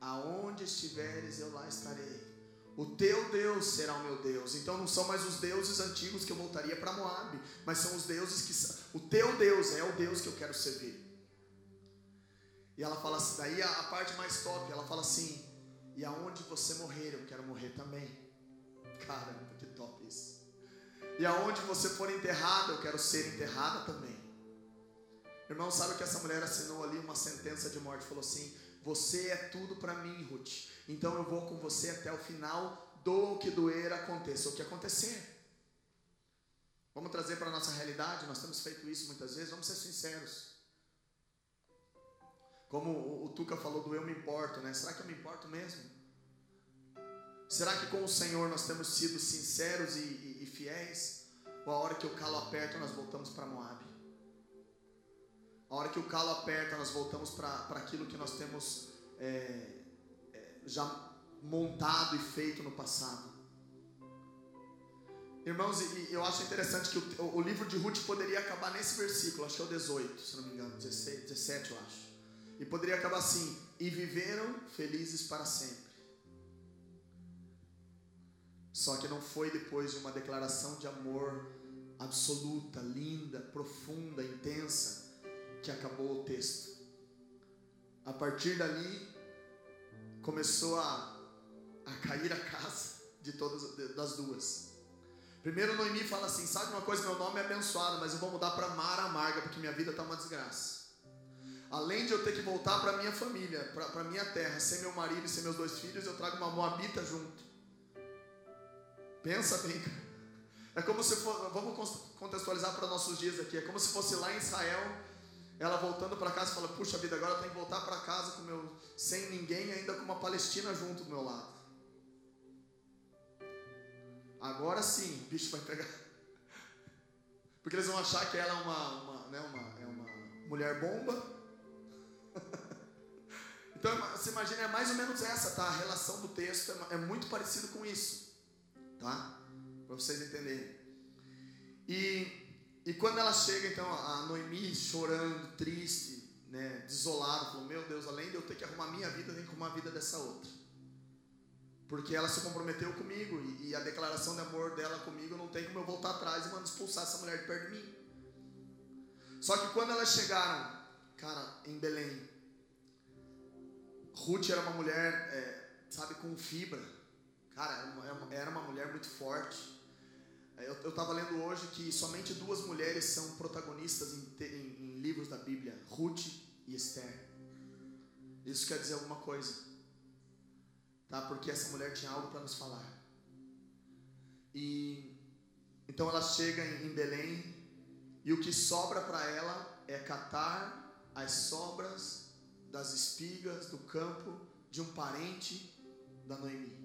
aonde estiveres eu lá estarei. O teu Deus será o meu Deus. Então não são mais os deuses antigos que eu voltaria para Moab, mas são os deuses que. O teu Deus é o Deus que eu quero servir. E ela fala assim, daí a, a parte mais top, ela fala assim: "E aonde você morrer, eu quero morrer também". Caramba, que top isso. E aonde você for enterrado, eu quero ser enterrada também. Irmão, sabe que essa mulher assinou ali uma sentença de morte, falou assim: "Você é tudo para mim, Ruth. Então eu vou com você até o final, do que doer aconteça, o que acontecer. Vamos trazer para a nossa realidade, nós temos feito isso muitas vezes, vamos ser sinceros. Como o, Tuca falou do eu me importo, né? Será que eu me importo mesmo? Será que com o Senhor nós temos sido sinceros e, e, e fiéis? Ou a hora que o calo aperta nós voltamos para Moab? A hora que o calo aperta nós voltamos para aquilo que nós temos é, já montado e feito no passado. Irmãos, eu acho interessante que o, livro de Ruth poderia acabar nesse versículo, acho que é o 18, se não me engano, 16, 17 eu acho. E poderia acabar assim: e viveram felizes para sempre. Só que não foi depois de uma declaração de amor absoluta, linda, profunda, intensa, que acabou o texto. A partir dali, começou a, a cair a casa de todas das duas. Primeiro Noemi fala assim: sabe uma coisa, meu nome é abençoado, mas eu vou mudar para Mara Amarga, porque minha vida está uma desgraça. Além de eu ter que voltar para minha família, para minha terra, ser meu marido e ser meus dois filhos, eu trago uma moabita junto. Pensa bem, cara. É como se for, vamos contextualizar para nossos dias aqui. É como se fosse lá em Israel, ela voltando para casa fala: Puxa vida, agora eu tenho que voltar para casa com meu, sem ninguém, ainda com uma Palestina junto do meu lado. Agora sim, o bicho vai pegar. Porque eles vão achar que ela é uma, uma, né, uma, é uma mulher bomba. então, você imagina, é mais ou menos essa, tá? A relação do texto é, é muito parecido com isso, tá? Para vocês entenderem. E e quando ela chega, então, a Noemi chorando, triste, né, desolada, falou: Meu Deus, além de eu ter que arrumar minha vida, eu tenho que arrumar a vida dessa outra. Porque ela se comprometeu comigo e, e a declaração de amor dela comigo não tem como eu voltar atrás e mandar expulsar essa mulher de perto de mim. Só que quando elas chegaram, cara, em Belém, Ruth era uma mulher, é, sabe, com fibra. Cara, era uma, era uma mulher muito forte eu estava lendo hoje que somente duas mulheres são protagonistas em, em, em, livros da Bíblia: Ruth e Esther. Isso quer dizer alguma coisa, tá? Porque essa mulher tinha algo para nos falar. E então ela chega em, em Belém e o que sobra para ela é catar as sobras das espigas do campo de um parente da Noemi.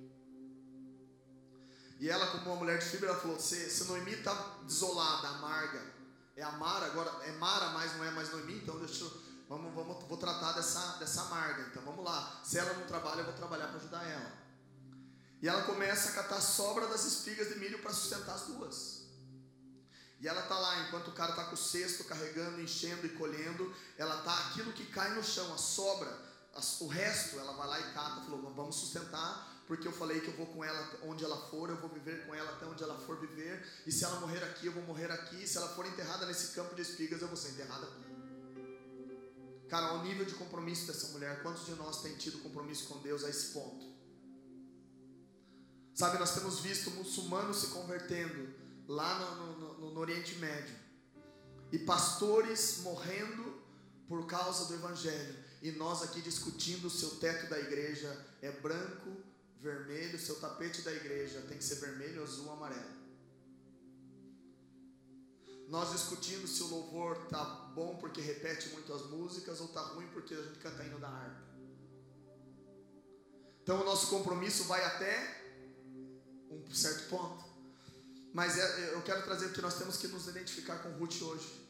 E ela, como uma mulher de fibra, ela falou: se Noemi está desolada, amarga, é Amara, agora é Mara, mas não é mais Noemi, então deixa eu, vamos, vamos, vou tratar dessa, dessa amarga. Então vamos lá. Se ela não trabalha, eu vou trabalhar para ajudar ela. E ela começa a catar a sobra das espigas de milho para sustentar as duas. E ela está lá, enquanto o cara está com o cesto carregando, enchendo e colhendo, ela está aquilo que cai no chão, a sobra, o resto, ela vai lá e cata, falou: vamos sustentar porque eu falei que eu vou com ela onde ela for, eu vou viver com ela até onde ela for viver, e se ela morrer aqui, eu vou morrer aqui, se ela for enterrada nesse campo de espigas, eu vou ser enterrada aqui. Cara, ao nível de compromisso dessa mulher, quantos de nós têm tido compromisso com Deus a esse ponto? Sabe, nós temos visto muçulmanos se convertendo lá no, no, no Oriente Médio, e pastores morrendo por causa do Evangelho, e nós aqui discutindo se o teto da igreja é branco vermelho, seu tapete da igreja tem que ser vermelho, azul, amarelo. Nós discutindo se o louvor tá bom porque repete muito as músicas ou tá ruim porque a gente canta indo da harpa. Então o nosso compromisso vai até um certo ponto. Mas é, eu quero trazer porque nós temos que nos identificar com Ruth hoje.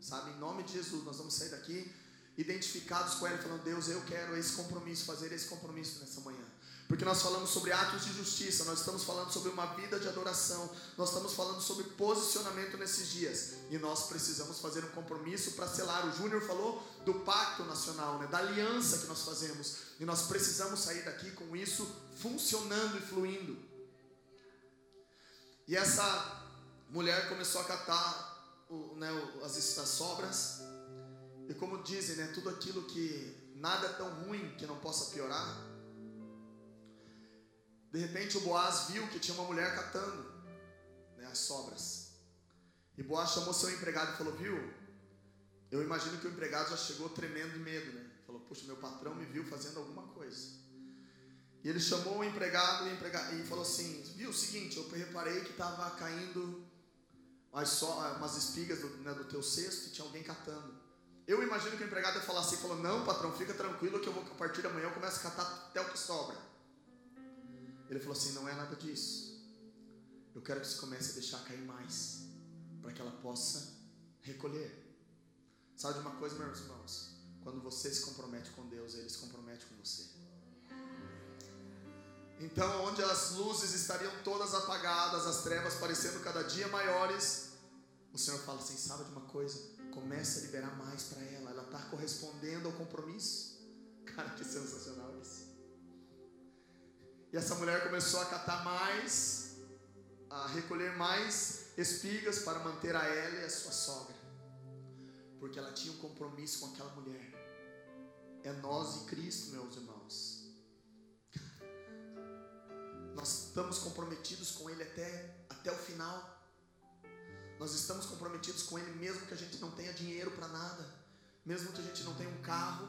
Sabe, em nome de Jesus, nós vamos sair daqui identificados com ela, falando: Deus, eu quero esse compromisso, fazer esse compromisso nessa manhã. Porque nós falamos sobre atos de justiça, nós estamos falando sobre uma vida de adoração, nós estamos falando sobre posicionamento nesses dias. E nós precisamos fazer um compromisso para selar. O Júnior falou do pacto nacional, né, da aliança que nós fazemos. E nós precisamos sair daqui com isso funcionando e fluindo. E essa mulher começou a catar o, né, as, as sobras. E como dizem, né, tudo aquilo que nada é tão ruim que não possa piorar de repente o Boaz viu que tinha uma mulher catando né, as sobras. E Boaz chamou seu empregado e falou: Viu? Eu imagino que o empregado já chegou tremendo de medo, né? Falou: Puxa, meu patrão me viu fazendo alguma coisa. E ele chamou o empregado e, empregado, e falou assim: Viu o seguinte, eu reparei que estava caindo umas, so, umas espigas do, né, do teu cesto e tinha alguém catando. Eu imagino que o empregado ia falar assim: falou, Não, patrão, fica tranquilo que eu vou a partir da manhã eu começo a catar até o que sobra. Ele falou assim: não é nada disso. Eu quero que você comece a deixar cair mais, para que ela possa recolher. Sabe de uma coisa, meus irmãos? Quando você se compromete com Deus, Ele se compromete com você. Então, onde as luzes estariam todas apagadas, as trevas parecendo cada dia maiores, o Senhor fala assim: sabe de uma coisa? Comece a liberar mais para ela. Ela está correspondendo ao compromisso. Cara, que sensacional isso. E essa mulher começou a catar mais, a recolher mais espigas para manter a ela e a sua sogra. Porque ela tinha um compromisso com aquela mulher. É nós e Cristo, meus irmãos. Nós estamos comprometidos com Ele até, até o final. Nós estamos comprometidos com Ele mesmo que a gente não tenha dinheiro para nada, mesmo que a gente não tenha um carro.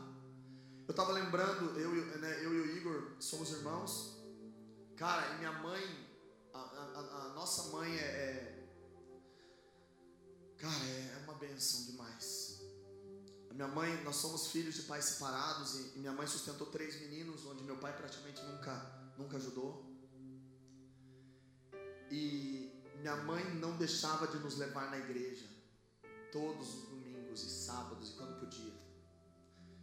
Eu estava lembrando, eu, né, eu e o Igor somos irmãos, Cara, e minha mãe, a, a, a nossa mãe é, é, Cara, é, é uma benção demais. A minha mãe, nós somos filhos de pais separados e, e minha mãe sustentou três meninos, onde meu pai praticamente nunca, nunca ajudou. E minha mãe não deixava de nos levar na igreja todos os domingos e sábados e quando podia.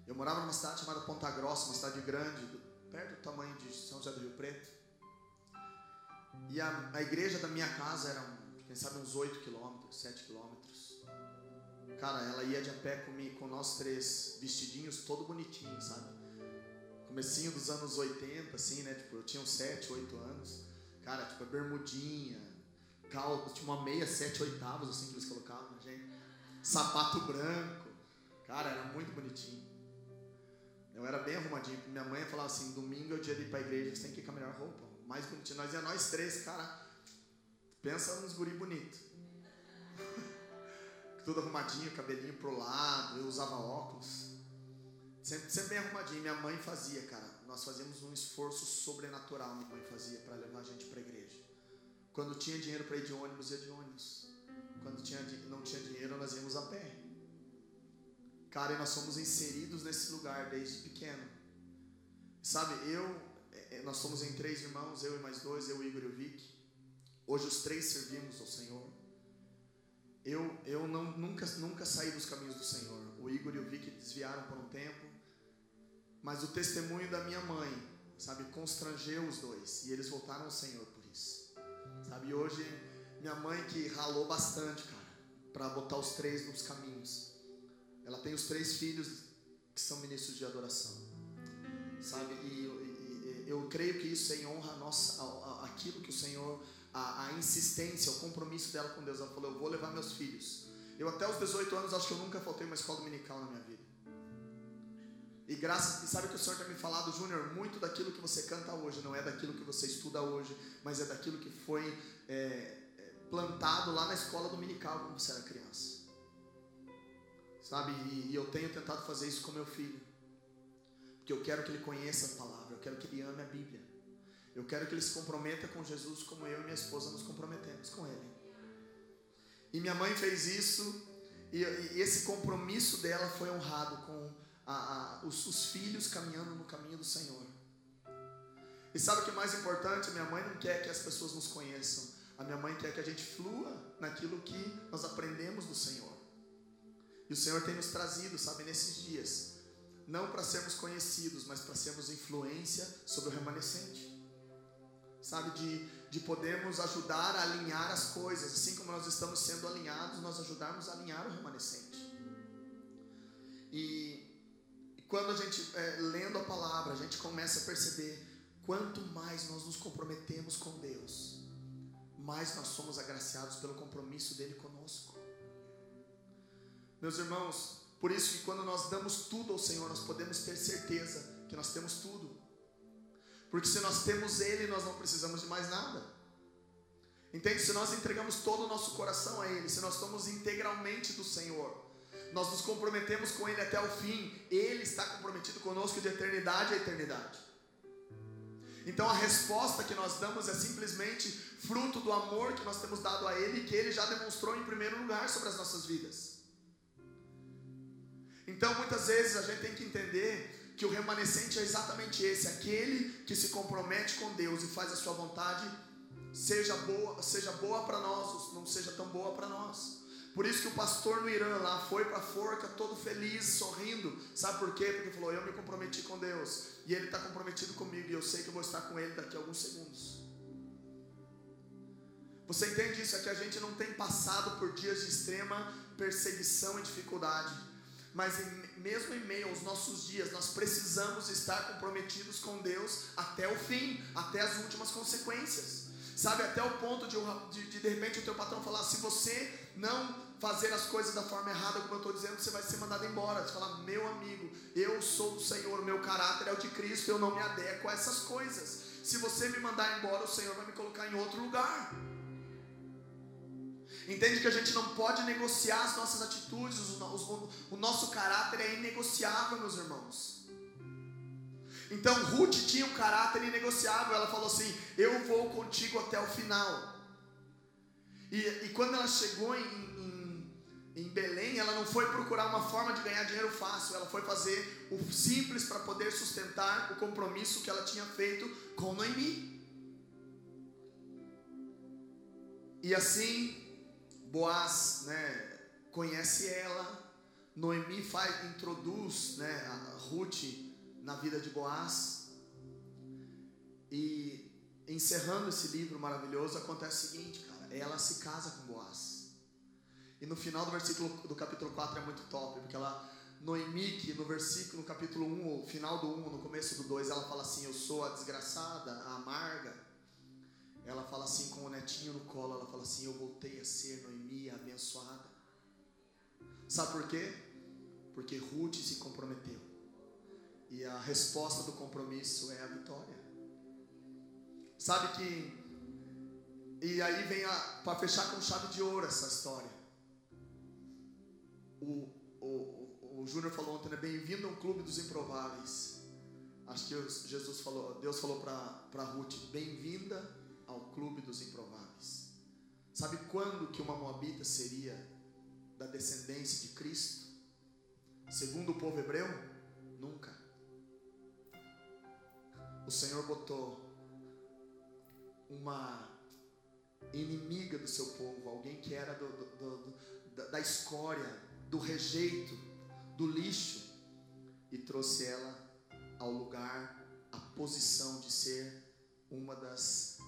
Eu morava numa cidade chamada Ponta Grossa, uma cidade grande, perto do tamanho de São José do Rio Preto. E a, a igreja da minha casa era, quem sabe, uns 8 quilômetros, 7 quilômetros. Cara, ela ia de a pé comigo, com nós três, vestidinhos todo bonitinho, sabe? Comecinho dos anos 80, assim, né? Tipo, eu tinha uns 7, 8 anos. Cara, tipo, bermudinha, caldo, tinha uma meia, 7 oitavos, assim, que eles colocavam gente. Sapato branco. Cara, era muito bonitinho. Eu era bem arrumadinho. Minha mãe falava assim: domingo é o dia de ir pra igreja, você tem que ir com a melhor roupa mais bonitinho. Nós ia nós três, cara. Pensa nos guri bonito. Tudo arrumadinho, cabelinho pro lado, eu usava óculos. Sempre, sempre bem arrumadinho. Minha mãe fazia, cara. Nós fazíamos um esforço sobrenatural, minha mãe fazia, para levar a gente para a igreja. Quando tinha dinheiro para ir de ônibus, ia de ônibus. Quando tinha, não tinha dinheiro, nós íamos a pé. Cara, e nós somos inseridos nesse lugar desde pequeno. Sabe, eu, é, é, nós somos em três irmãos, eu e mais dois, eu, Igor e o Vic. Hoje os três servimos ao Senhor. Eu, eu não, nunca, nunca saí dos caminhos do Senhor. O Igor e o Vic desviaram por um tempo. Mas o testemunho da minha mãe, sabe, constrangeu os dois. E eles voltaram ao Senhor. Sabe, hoje, minha mãe que ralou bastante, cara, para botar os três nos caminhos. Ela tem os três filhos que são ministros de adoração. Sabe, e, e, e eu creio que isso é em honra a nossa, a, a, aquilo que o Senhor, a, a insistência, o compromisso dela com Deus. Ela falou: Eu vou levar meus filhos. Eu, até os 18 anos, acho que eu nunca faltei uma escola dominical na minha vida. E graças, e sabe que o Senhor tem me falado, Júnior, muito daquilo que você canta hoje não é daquilo que você estuda hoje, mas é daquilo que foi é, é plantado lá na escola dominical quando você era criança. Sabe? E, e eu tenho tentado fazer isso com meu filho, porque eu quero que ele conheça a palavra, eu quero que ele ame a Bíblia, eu quero que ele se comprometa com Jesus como eu e minha esposa nos comprometemos com Ele. E minha mãe fez isso, e, e esse compromisso dela foi honrado com a, a, os, os filhos caminhando no caminho do Senhor. E sabe o que é mais importante? Minha mãe não quer que as pessoas nos conheçam. A minha mãe quer que a gente flua naquilo que nós aprendemos do Senhor. E o Senhor tem nos trazido, sabe, nesses dias, não para sermos conhecidos, mas para sermos influência sobre o remanescente. Sabe, de, de podermos ajudar a alinhar as coisas, assim como nós estamos sendo alinhados, nós ajudarmos a alinhar o remanescente. E quando a gente, é, lendo a palavra, a gente começa a perceber quanto mais nós nos comprometemos com Deus, mais nós somos agraciados pelo compromisso dele conosco. Meus irmãos, por isso que quando nós damos tudo ao Senhor, nós podemos ter certeza que nós temos tudo. Porque se nós temos Ele, nós não precisamos de mais nada. Entende? Se nós entregamos todo o nosso coração a Ele, se nós somos integralmente do Senhor, nós nos comprometemos com Ele até o fim, Ele está comprometido conosco de eternidade a eternidade. Então a resposta que nós damos é simplesmente fruto do amor que nós temos dado a Ele e que Ele já demonstrou em primeiro lugar sobre as nossas vidas. Então muitas vezes a gente tem que entender que o remanescente é exatamente esse, aquele que se compromete com Deus e faz a sua vontade, seja boa, seja boa para nós, ou não seja tão boa para nós. Por isso que o pastor no Irã lá foi para a forca todo feliz, sorrindo. Sabe por quê? Porque falou: Eu me comprometi com Deus. E Ele está comprometido comigo. E eu sei que eu vou estar com Ele daqui a alguns segundos. Você entende isso? É que a gente não tem passado por dias de extrema perseguição e dificuldade. Mas mesmo em meio aos nossos dias, nós precisamos estar comprometidos com Deus até o fim, até as últimas consequências. Sabe, até o ponto de, de, de, de repente o teu patrão falar: se você não fazer as coisas da forma errada, como eu estou dizendo, você vai ser mandado embora. Você fala, meu amigo, eu sou do Senhor, meu caráter é o de Cristo, eu não me adequo a essas coisas. Se você me mandar embora, o Senhor vai me colocar em outro lugar. Entende que a gente não pode negociar as nossas atitudes, o, o, o nosso caráter é inegociável, meus irmãos. Então Ruth tinha um caráter inegociável. Ela falou assim: Eu vou contigo até o final. E, e quando ela chegou em, em, em, Belém, ela não foi procurar uma forma de ganhar dinheiro fácil, ela foi fazer o simples para poder sustentar o compromisso que ela tinha feito com Noemi. E assim, Boaz né, conhece ela, Noemi faz, introduz né, a Ruth na vida de Boaz. E encerrando esse livro maravilhoso, acontece o seguinte, ela se casa com Boaz. E no final do versículo do capítulo 4 é muito top, porque ela Noemi, que no versículo, no capítulo 1, final do 1, no começo do 2, ela fala assim: Eu sou a desgraçada, a amarga. Ela fala assim, com o netinho no colo, ela fala assim: Eu voltei a ser Noemi, a abençoada. Sabe por quê? Porque Ruth se comprometeu. E a resposta do compromisso é a vitória. Sabe que e aí vem para fechar com chave de ouro essa história. O, o, o Júnior falou ontem, né? Bem-vindo ao clube dos improváveis. Acho que Jesus falou, Deus falou para Ruth, bem-vinda ao clube dos improváveis. Sabe quando que uma moabita seria da descendência de Cristo? Segundo o povo hebreu, nunca. O Senhor botou uma inimiga do seu povo, alguém que era do, do, do, da escória, do rejeito, do lixo, e trouxe ela ao lugar, à posição de ser uma das,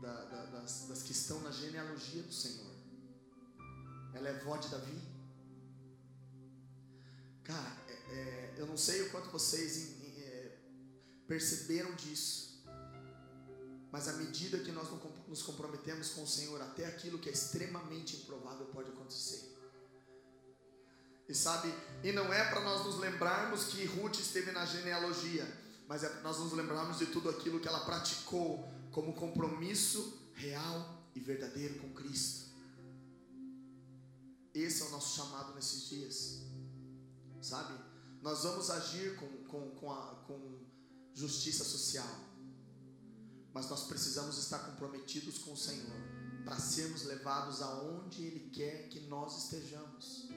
da, da, das, das que estão na genealogia do Senhor. Ela é vó de Davi. Cara, é, é, eu não sei o quanto vocês em, em, é, perceberam disso. Mas à medida que nós nos comprometemos com o Senhor, até aquilo que é extremamente improvável pode acontecer. E sabe, e não é para nós nos lembrarmos que Ruth esteve na genealogia, mas é para nós nos lembrarmos de tudo aquilo que ela praticou como compromisso real e verdadeiro com Cristo. Esse é o nosso chamado nesses dias, sabe? Nós vamos agir com, com, com, a, com justiça social, mas nós precisamos estar comprometidos com o Senhor para sermos levados aonde Ele quer que nós estejamos.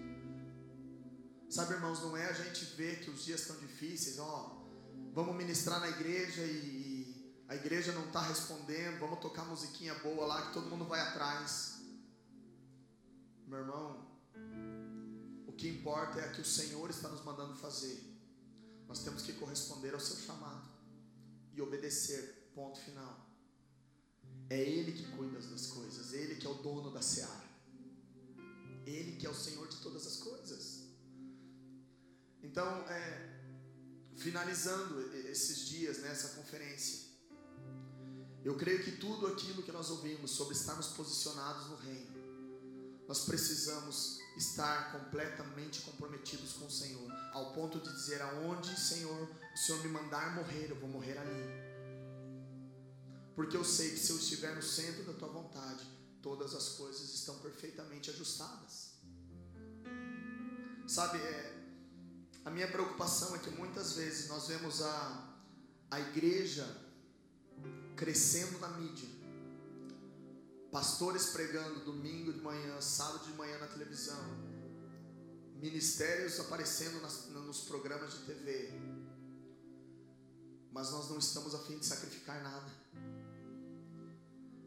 Sabe, irmãos, não é a gente ver que os dias estão difíceis, ó, vamos ministrar na igreja e a igreja não está respondendo, vamos tocar musiquinha boa lá que todo mundo vai atrás. Meu irmão, o que importa é que o Senhor está nos mandando fazer. Nós temos que corresponder ao seu chamado e obedecer. Ponto final. É Ele que cuida das coisas, Ele que é o dono da seara, Ele que é o Senhor de todas as coisas. Então, é, finalizando esses dias nessa conferência, eu creio que tudo aquilo que nós ouvimos sobre estarmos posicionados no reino, nós precisamos estar completamente comprometidos com o Senhor, ao ponto de dizer: aonde, Senhor, o Senhor me mandar morrer, eu vou morrer ali. Porque eu sei que se eu estiver no centro da tua vontade, todas as coisas estão perfeitamente ajustadas. Sabe, é, a minha preocupação é que muitas vezes nós vemos a, a igreja crescendo na mídia. Pastores pregando domingo de manhã, sábado de manhã na televisão. Ministérios aparecendo nas, nos programas de TV. Mas nós não estamos a fim de sacrificar nada.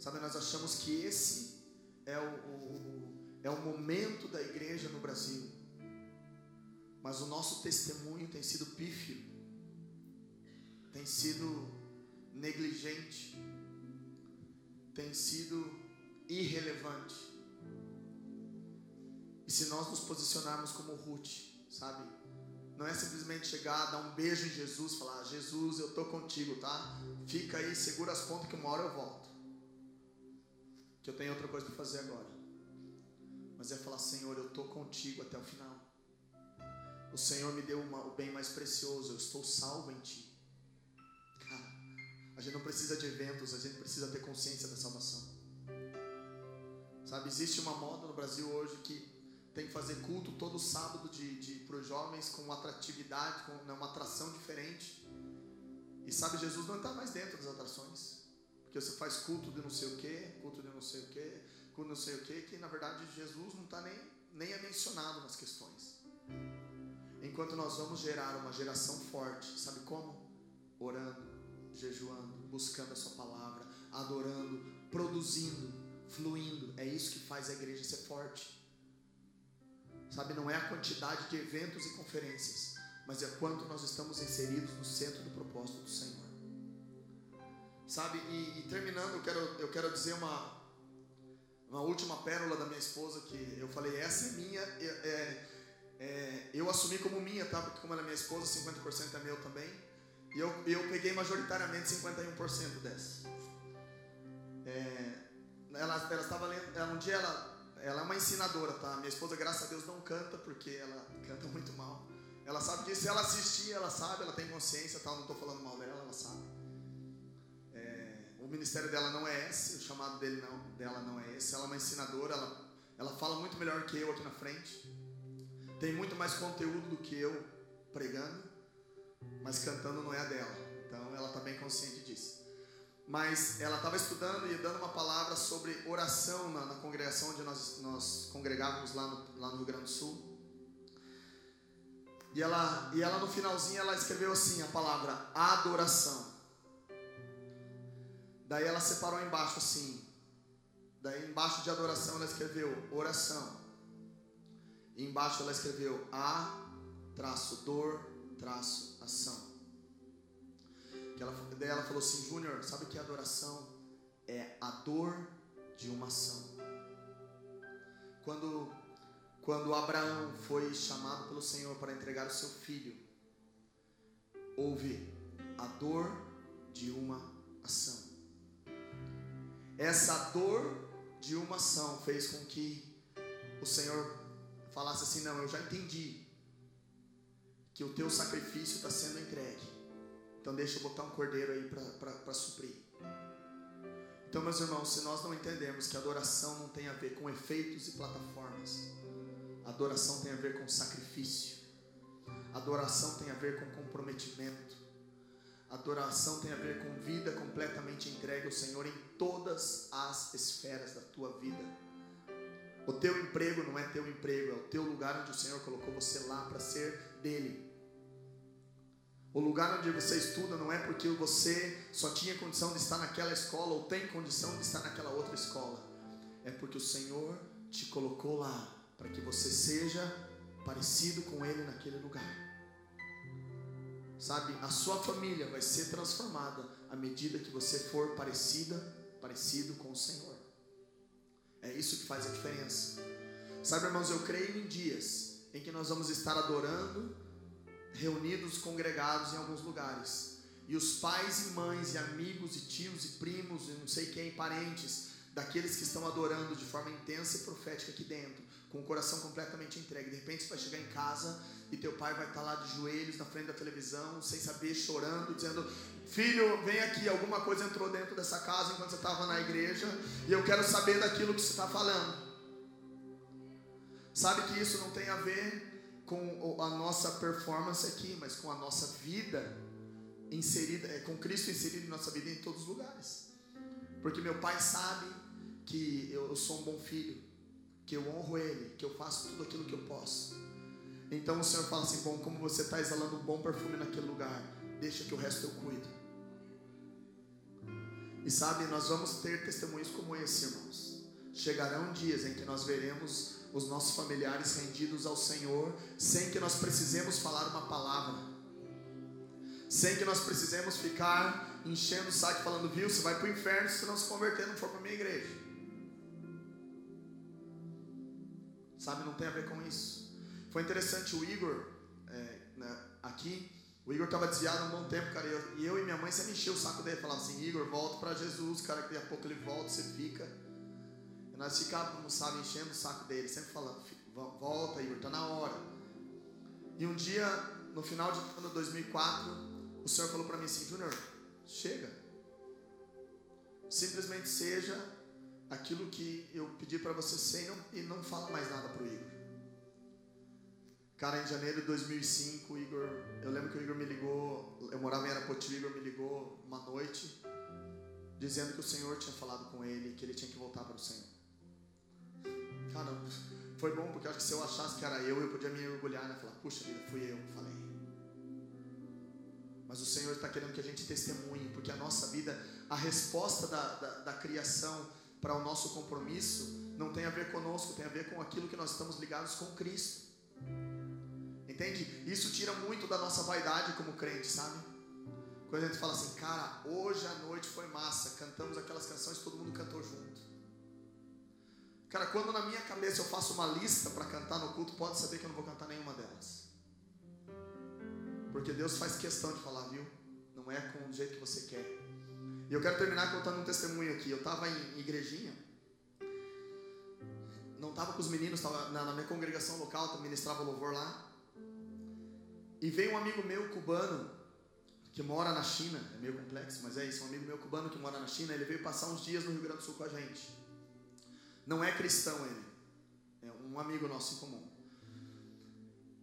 Sabe, nós achamos que esse é o, o, é o momento da igreja no Brasil mas o nosso testemunho tem sido pífio, tem sido negligente, tem sido irrelevante. E se nós nos posicionarmos como Ruth, sabe? Não é simplesmente chegar, dar um beijo em Jesus, falar: Jesus, eu tô contigo, tá? Fica aí, segura as pontas que uma hora eu volto. Que eu tenho outra coisa para fazer agora. Mas é falar: Senhor, eu tô contigo até o final. O Senhor me deu uma, o bem mais precioso, eu estou salvo em Ti. Cara, a gente não precisa de eventos, a gente precisa ter consciência da salvação. Sabe, existe uma moda no Brasil hoje que tem que fazer culto todo sábado de, de, para os jovens com atratividade, com né, uma atração diferente. E sabe, Jesus não está mais dentro das atrações. Porque você faz culto de não sei o que, culto de não sei o que, culto de não sei o que, que na verdade Jesus não está nem, nem é mencionado nas questões. Enquanto nós vamos gerar uma geração forte, sabe como? Orando, jejuando, buscando a Sua palavra, adorando, produzindo, fluindo. É isso que faz a igreja ser forte. Sabe, não é a quantidade de eventos e conferências, mas é quanto nós estamos inseridos no centro do propósito do Senhor. Sabe, e, e terminando, eu quero, eu quero dizer uma, uma última pérola da minha esposa que eu falei, essa é minha. É, é, é, eu assumi como minha, tá? Porque como ela é minha esposa, 50% é meu também. E eu, eu peguei majoritariamente 51% dessa. É, ela, ela estava lendo, um dia ela, ela é uma ensinadora, tá? Minha esposa, graças a Deus, não canta porque ela canta muito mal. Ela sabe disso, ela assistir, ela sabe, ela tem consciência, tal. Não estou falando mal dela, ela sabe. Ministério dela não é esse, o chamado dele não, dela não é esse. Ela é uma ensinadora, ela, ela fala muito melhor que eu aqui na frente tem muito mais conteúdo do que eu pregando, mas cantando não é a dela. Então ela está bem consciente disso. Mas ela estava estudando e dando uma palavra sobre oração na, na congregação onde nós, nós congregávamos lá no, lá no Rio Grande do Sul. E ela, e ela no finalzinho ela escreveu assim a palavra adoração. Daí ela separou embaixo assim. Daí embaixo de adoração ela escreveu oração. E embaixo ela escreveu a traço dor traço ação. Que ela, daí ela falou assim, Júnior, sabe que adoração? É a dor de uma ação. Quando, quando Abraão foi chamado pelo Senhor para entregar o seu filho, houve a dor de uma ação. Essa dor de uma ação fez com que o Senhor falasse assim: Não, eu já entendi que o teu sacrifício está sendo entregue. Então deixa eu botar um cordeiro aí para suprir. Então, meus irmãos, se nós não entendemos que adoração não tem a ver com efeitos e plataformas, adoração tem a ver com sacrifício, adoração tem a ver com comprometimento, adoração tem a ver com vida completamente entregue ao Senhor em todas as esferas da tua vida. O teu emprego não é teu emprego, é o teu lugar onde o Senhor colocou você lá para ser dele. O lugar onde você estuda não é porque você só tinha condição de estar naquela escola ou tem condição de estar naquela outra escola. É porque o Senhor te colocou lá para que você seja parecido com Ele naquele lugar. Sabe, a sua família vai ser transformada à medida que você for parecida, parecido com o Senhor. É isso que faz a diferença. Sabe, irmãos, eu creio em dias em que nós vamos estar adorando reunidos, congregados em alguns lugares. E os pais e mães, e amigos, e tios, e primos, e não sei quem, parentes, daqueles que estão adorando de forma intensa e profética aqui dentro, com o coração completamente entregue. De repente você vai chegar em casa e teu pai vai estar lá de joelhos na frente da televisão, sem saber, chorando, dizendo: Filho, vem aqui, alguma coisa entrou dentro dessa casa enquanto você estava na igreja e eu quero saber daquilo que você está falando. Sabe que isso não tem a ver com a nossa performance aqui, mas com a nossa vida inserida, é, com Cristo inserido em nossa vida em todos os lugares. Porque meu pai sabe que eu sou um bom filho, que eu honro Ele, que eu faço tudo aquilo que eu posso. Então o Senhor fala assim: bom, como você está exalando um bom perfume naquele lugar, deixa que o resto eu cuido. E sabe, nós vamos ter testemunhos como esse, irmãos. Chegarão dias em que nós veremos os nossos familiares rendidos ao Senhor, sem que nós precisemos falar uma palavra, sem que nós precisemos ficar enchendo o saco falando, viu, você vai para o inferno se não se converter, não for para a minha igreja. Sabe, não tem a ver com isso. Foi interessante o Igor, é, né, aqui, o Igor estava desviado há um bom tempo, cara, e eu, e eu e minha mãe sempre encheu o saco dele, falava assim, Igor, volta para Jesus, cara, que daqui a pouco ele volta, você fica. E nós ficávamos, sabe, enchendo o saco dele, sempre falando, volta, Igor, está na hora. E um dia, no final de ano 2004, o Senhor falou para mim assim, Júnior, chega. Simplesmente seja aquilo que eu pedi para você ser e não, fala mais nada para o Igor. Cara, em janeiro de 2005, o Igor, eu lembro que o Igor me ligou, eu morava em Arapoti, o Igor me ligou uma noite, dizendo que o Senhor tinha falado com ele, que ele tinha que voltar para o Senhor. Cara, foi bom porque acho que se eu achasse que era eu, eu podia me orgulhar, né? Falar, puxa vida, fui eu falei. Mas o Senhor está querendo que a gente testemunhe, porque a nossa vida, a resposta da, da, da criação para o nosso compromisso não tem a ver conosco, tem a ver com aquilo que nós estamos ligados com Cristo. Entende? Isso tira muito da nossa vaidade como crente, sabe? Quando a gente fala assim, cara, hoje a noite foi massa, cantamos aquelas canções, todo mundo cantou junto. Cara, quando na minha cabeça eu faço uma lista para cantar no culto, pode saber que eu não vou cantar nenhuma delas. Porque Deus faz questão de falar, viu? Não é com o jeito que você quer. E eu quero terminar contando um testemunho aqui. Eu estava em igrejinha, não estava com os meninos, estava na, minha congregação local, ministrava louvor lá. E veio um amigo meu cubano, que mora na China, é meio complexo, mas é isso, um amigo meu cubano que mora na China, ele veio passar uns dias no Rio Grande do Sul com a gente. Não é cristão ele. É um amigo nosso em comum.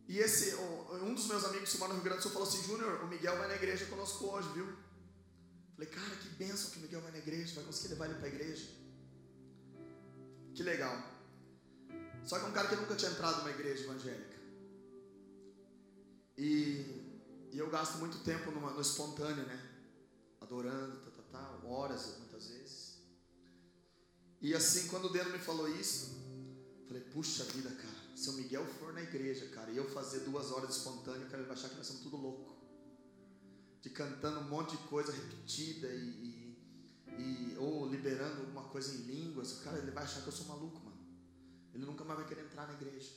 E esse, um dos meus amigos que mora no Rio Grande do Sul falou assim: Júnior, o Miguel vai na igreja conosco hoje, viu? Falei, cara, que bênção que o Miguel vai na igreja, vai conseguir levar ele para a igreja. Que legal. Só que é um cara que nunca tinha entrado numa igreja evangélica. E, e eu gasto muito tempo numa, no espontâneo, né? Adorando, tá, tá, tá, horas muitas vezes. E assim, quando o Deno me falou isso, falei, puxa vida, cara, se o Miguel for na igreja, cara, e eu fazer duas horas espontâneo, cara, ele vai achar que nós somos tudo louco. De cantando um monte de coisa repetida e, e, ou liberando alguma coisa em línguas, cara, ele vai achar que eu sou maluco, mano. Ele nunca mais vai querer entrar na igreja.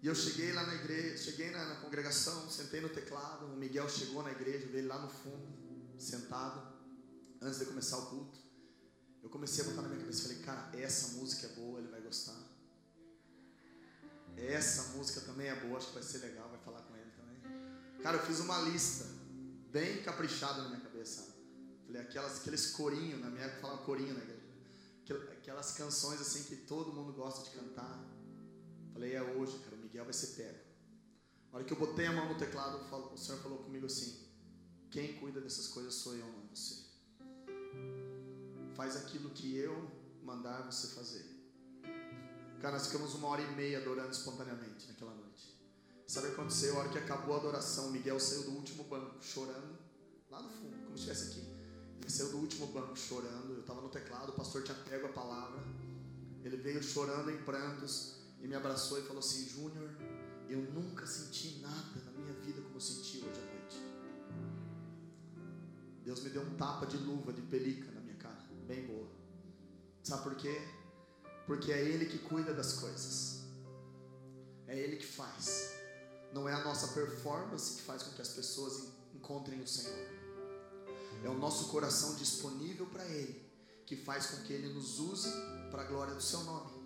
E eu cheguei lá na igreja, cheguei na, na, congregação, sentei no teclado, o Miguel chegou na igreja, veio lá no fundo, sentado, antes de começar o culto. Eu comecei a botar na minha cabeça, falei, cara, essa música é boa, ele vai gostar. Essa música também é boa, acho que vai ser legal, vai falar com ele também. Cara, eu fiz uma lista, bem caprichada na minha cabeça. Falei, aquelas, aqueles corinhos, na minha época falava corinho igreja. Aquelas canções assim que todo mundo gosta de cantar. Falei, é hoje, cara Miguel vai ser pego. Na hora que eu botei a mão no teclado, o Senhor falou comigo assim: Quem cuida dessas coisas sou eu, não você. Faz aquilo que eu mandar você fazer. Cara, nós ficamos uma hora e meia adorando espontaneamente naquela. Sabe o que aconteceu? A hora que acabou a adoração, Miguel saiu do último banco chorando, lá no fundo, como se estivesse aqui. Ele saiu do último banco chorando. Eu estava no teclado, o pastor tinha pego a palavra. Ele veio chorando em prantos e me abraçou e falou assim: Júnior, eu nunca senti nada na minha vida como eu senti hoje à noite. Deus me deu um tapa de luva, de pelica na minha cara, bem boa. Sabe por quê? Porque é Ele que cuida das coisas, é Ele que faz. Não é a nossa performance que faz com que as pessoas encontrem o Senhor. É o nosso coração disponível para Ele que faz com que Ele nos use para a glória do Seu nome.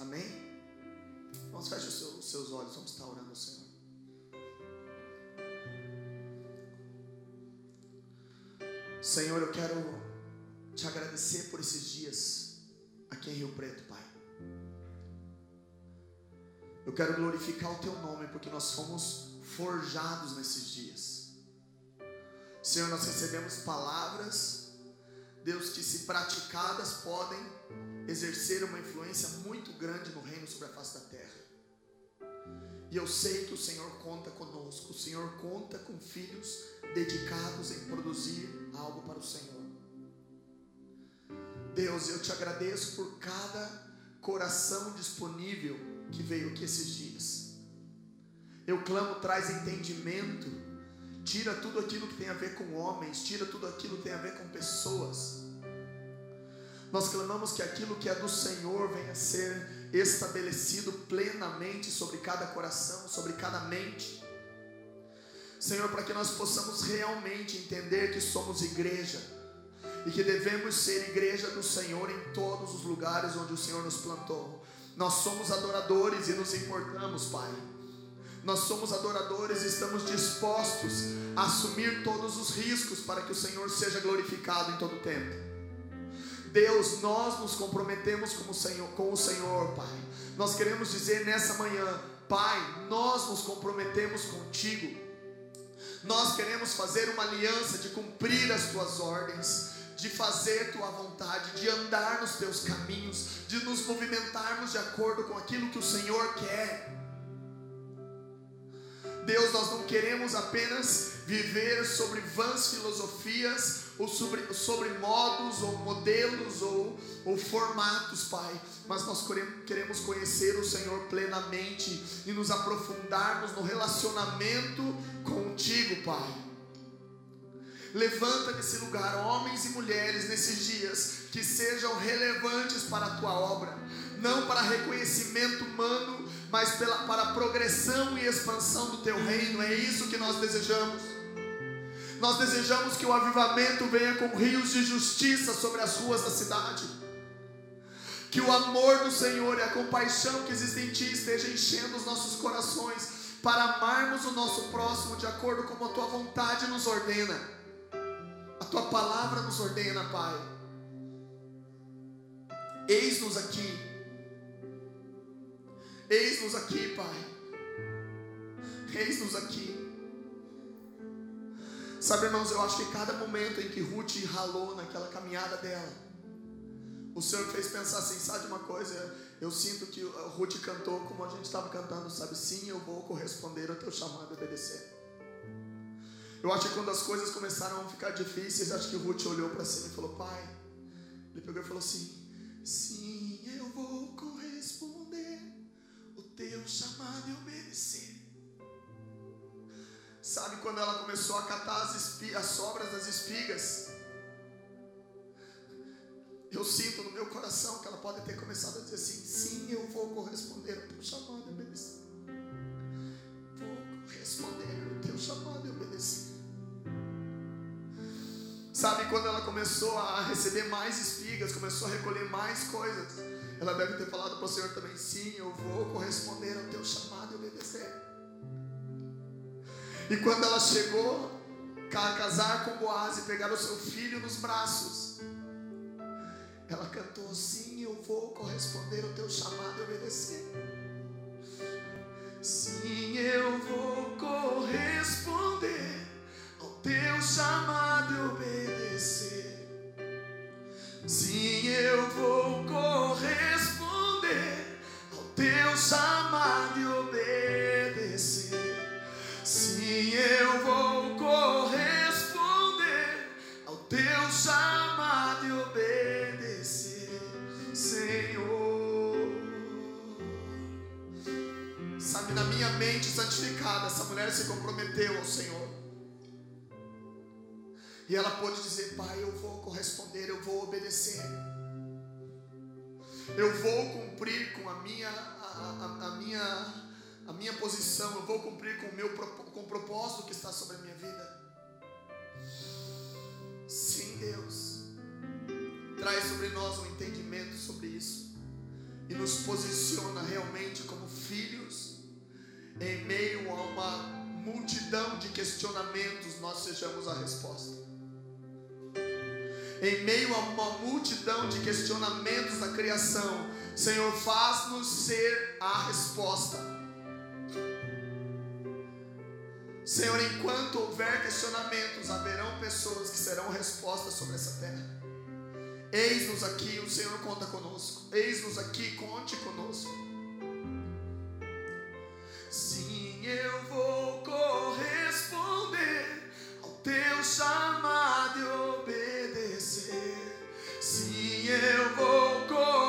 Amém? Vamos fechar os seus olhos, vamos estar orando ao Senhor. Senhor, eu quero te agradecer por esses dias aqui em Rio Preto, Pai. Eu quero glorificar o Teu nome porque nós fomos forjados nesses dias. Senhor, nós recebemos palavras, Deus, que se praticadas podem exercer uma influência muito grande no reino sobre a face da terra. E eu sei que o Senhor conta conosco, o Senhor conta com filhos dedicados em produzir algo para o Senhor. Deus, eu te agradeço por cada coração disponível que veio aqui esses dias. Eu clamo, traz entendimento, tira tudo aquilo que tem a ver com homens, tira tudo aquilo que tem a ver com pessoas nós clamamos que aquilo que é do Senhor venha a ser estabelecido plenamente sobre cada coração, sobre cada mente. Senhor, para que nós possamos realmente entender que somos igreja e que devemos ser igreja do Senhor em todos os lugares onde o Senhor nos plantou. Nós somos adoradores e nos importamos, Pai. Nós somos adoradores e estamos dispostos a assumir todos os riscos para que o Senhor seja glorificado em todo o tempo. Deus, nós nos comprometemos com o Senhor, com o Senhor, Pai. Nós queremos dizer nessa manhã, Pai, nós nos comprometemos contigo. Nós queremos fazer uma aliança de cumprir as tuas ordens, de fazer tua vontade, de andar nos teus caminhos, de nos movimentarmos de acordo com aquilo que o Senhor quer. Deus, nós não queremos apenas viver sobre vãs filosofias, ou sobre, sobre modos, ou modelos, ou, ou formatos, Pai, mas nós queremos conhecer o Senhor plenamente e nos aprofundarmos no relacionamento contigo, Pai. Levanta nesse lugar homens e mulheres nesses dias que sejam relevantes para a tua obra, não para reconhecimento humano, mas pela, para a progressão e expansão do teu reino. É isso que nós desejamos. Nós desejamos que o avivamento venha com rios de justiça sobre as ruas da cidade. Que o amor do Senhor e a compaixão que existe em Ti esteja enchendo os nossos corações para amarmos o nosso próximo de acordo com a Tua vontade nos ordena. A Tua palavra nos ordena, Pai. Eis-nos aqui Eis-nos aqui, Pai. Eis-nos aqui. Sabe, irmãos, eu acho que cada momento em que Ruth ralou naquela caminhada dela, o Senhor fez pensar assim, sabe uma coisa? Eu sinto que Ruth cantou como a gente estava cantando, sabe? Sim, eu vou corresponder ao teu chamado e obedecer. Eu acho que quando as coisas começaram a ficar difíceis, acho que Ruth olhou para cima e falou: Pai, ele pegou e falou assim: Sim, eu vou corresponder o teu chamado e obedecer. Sabe quando ela começou a catar as, as sobras das espigas? Eu sinto no meu coração que ela pode ter começado a dizer assim: sim, eu vou corresponder ao teu chamado e obedecer. Vou corresponder ao teu chamado e obedecer. Sabe quando ela começou a receber mais espigas, começou a recolher mais coisas, ela deve ter falado para o Senhor também: sim, eu vou corresponder ao teu chamado e obedecer. E quando ela chegou a casar com Boaz e pegar o seu filho nos braços, ela cantou: Sim, eu vou corresponder ao teu chamado e obedecer. Sim, eu vou corresponder teu chamado obedecer. Sim, eu vou corresponder ao teu chamado obedecer. Sim, eu vou corresponder ao teu chamado e obedecer. Sabe, na minha mente santificada, essa mulher se comprometeu ao Senhor. E ela pôde dizer: Pai, eu vou corresponder, eu vou obedecer. Eu vou cumprir com a minha, a, a, a minha, a minha posição, eu vou cumprir com o meu com o propósito que está sobre a minha vida. Sim, Deus. Traz sobre nós um entendimento sobre isso. E nos posiciona realmente como filhos em meio a uma multidão de questionamentos, nós sejamos a resposta. Em meio a uma multidão de questionamentos da criação, Senhor, faz-nos ser a resposta. Senhor, enquanto houver questionamentos, haverão pessoas que serão respostas sobre essa terra. Eis-nos aqui, o Senhor conta conosco. Eis-nos aqui, conte conosco. Sim, eu vou corresponder ao teu chamado eu vou corresponder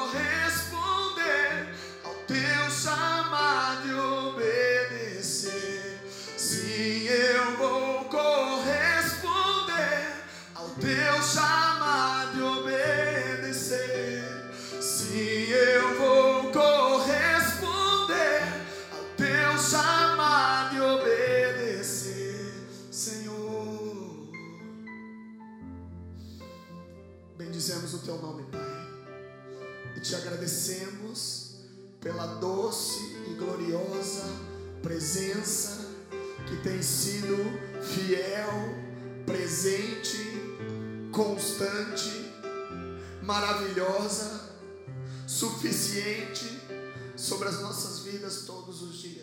teu nome, Pai, e te agradecemos pela doce e gloriosa presença que tem sido fiel, presente, constante, maravilhosa, suficiente sobre as nossas vidas todos os dias.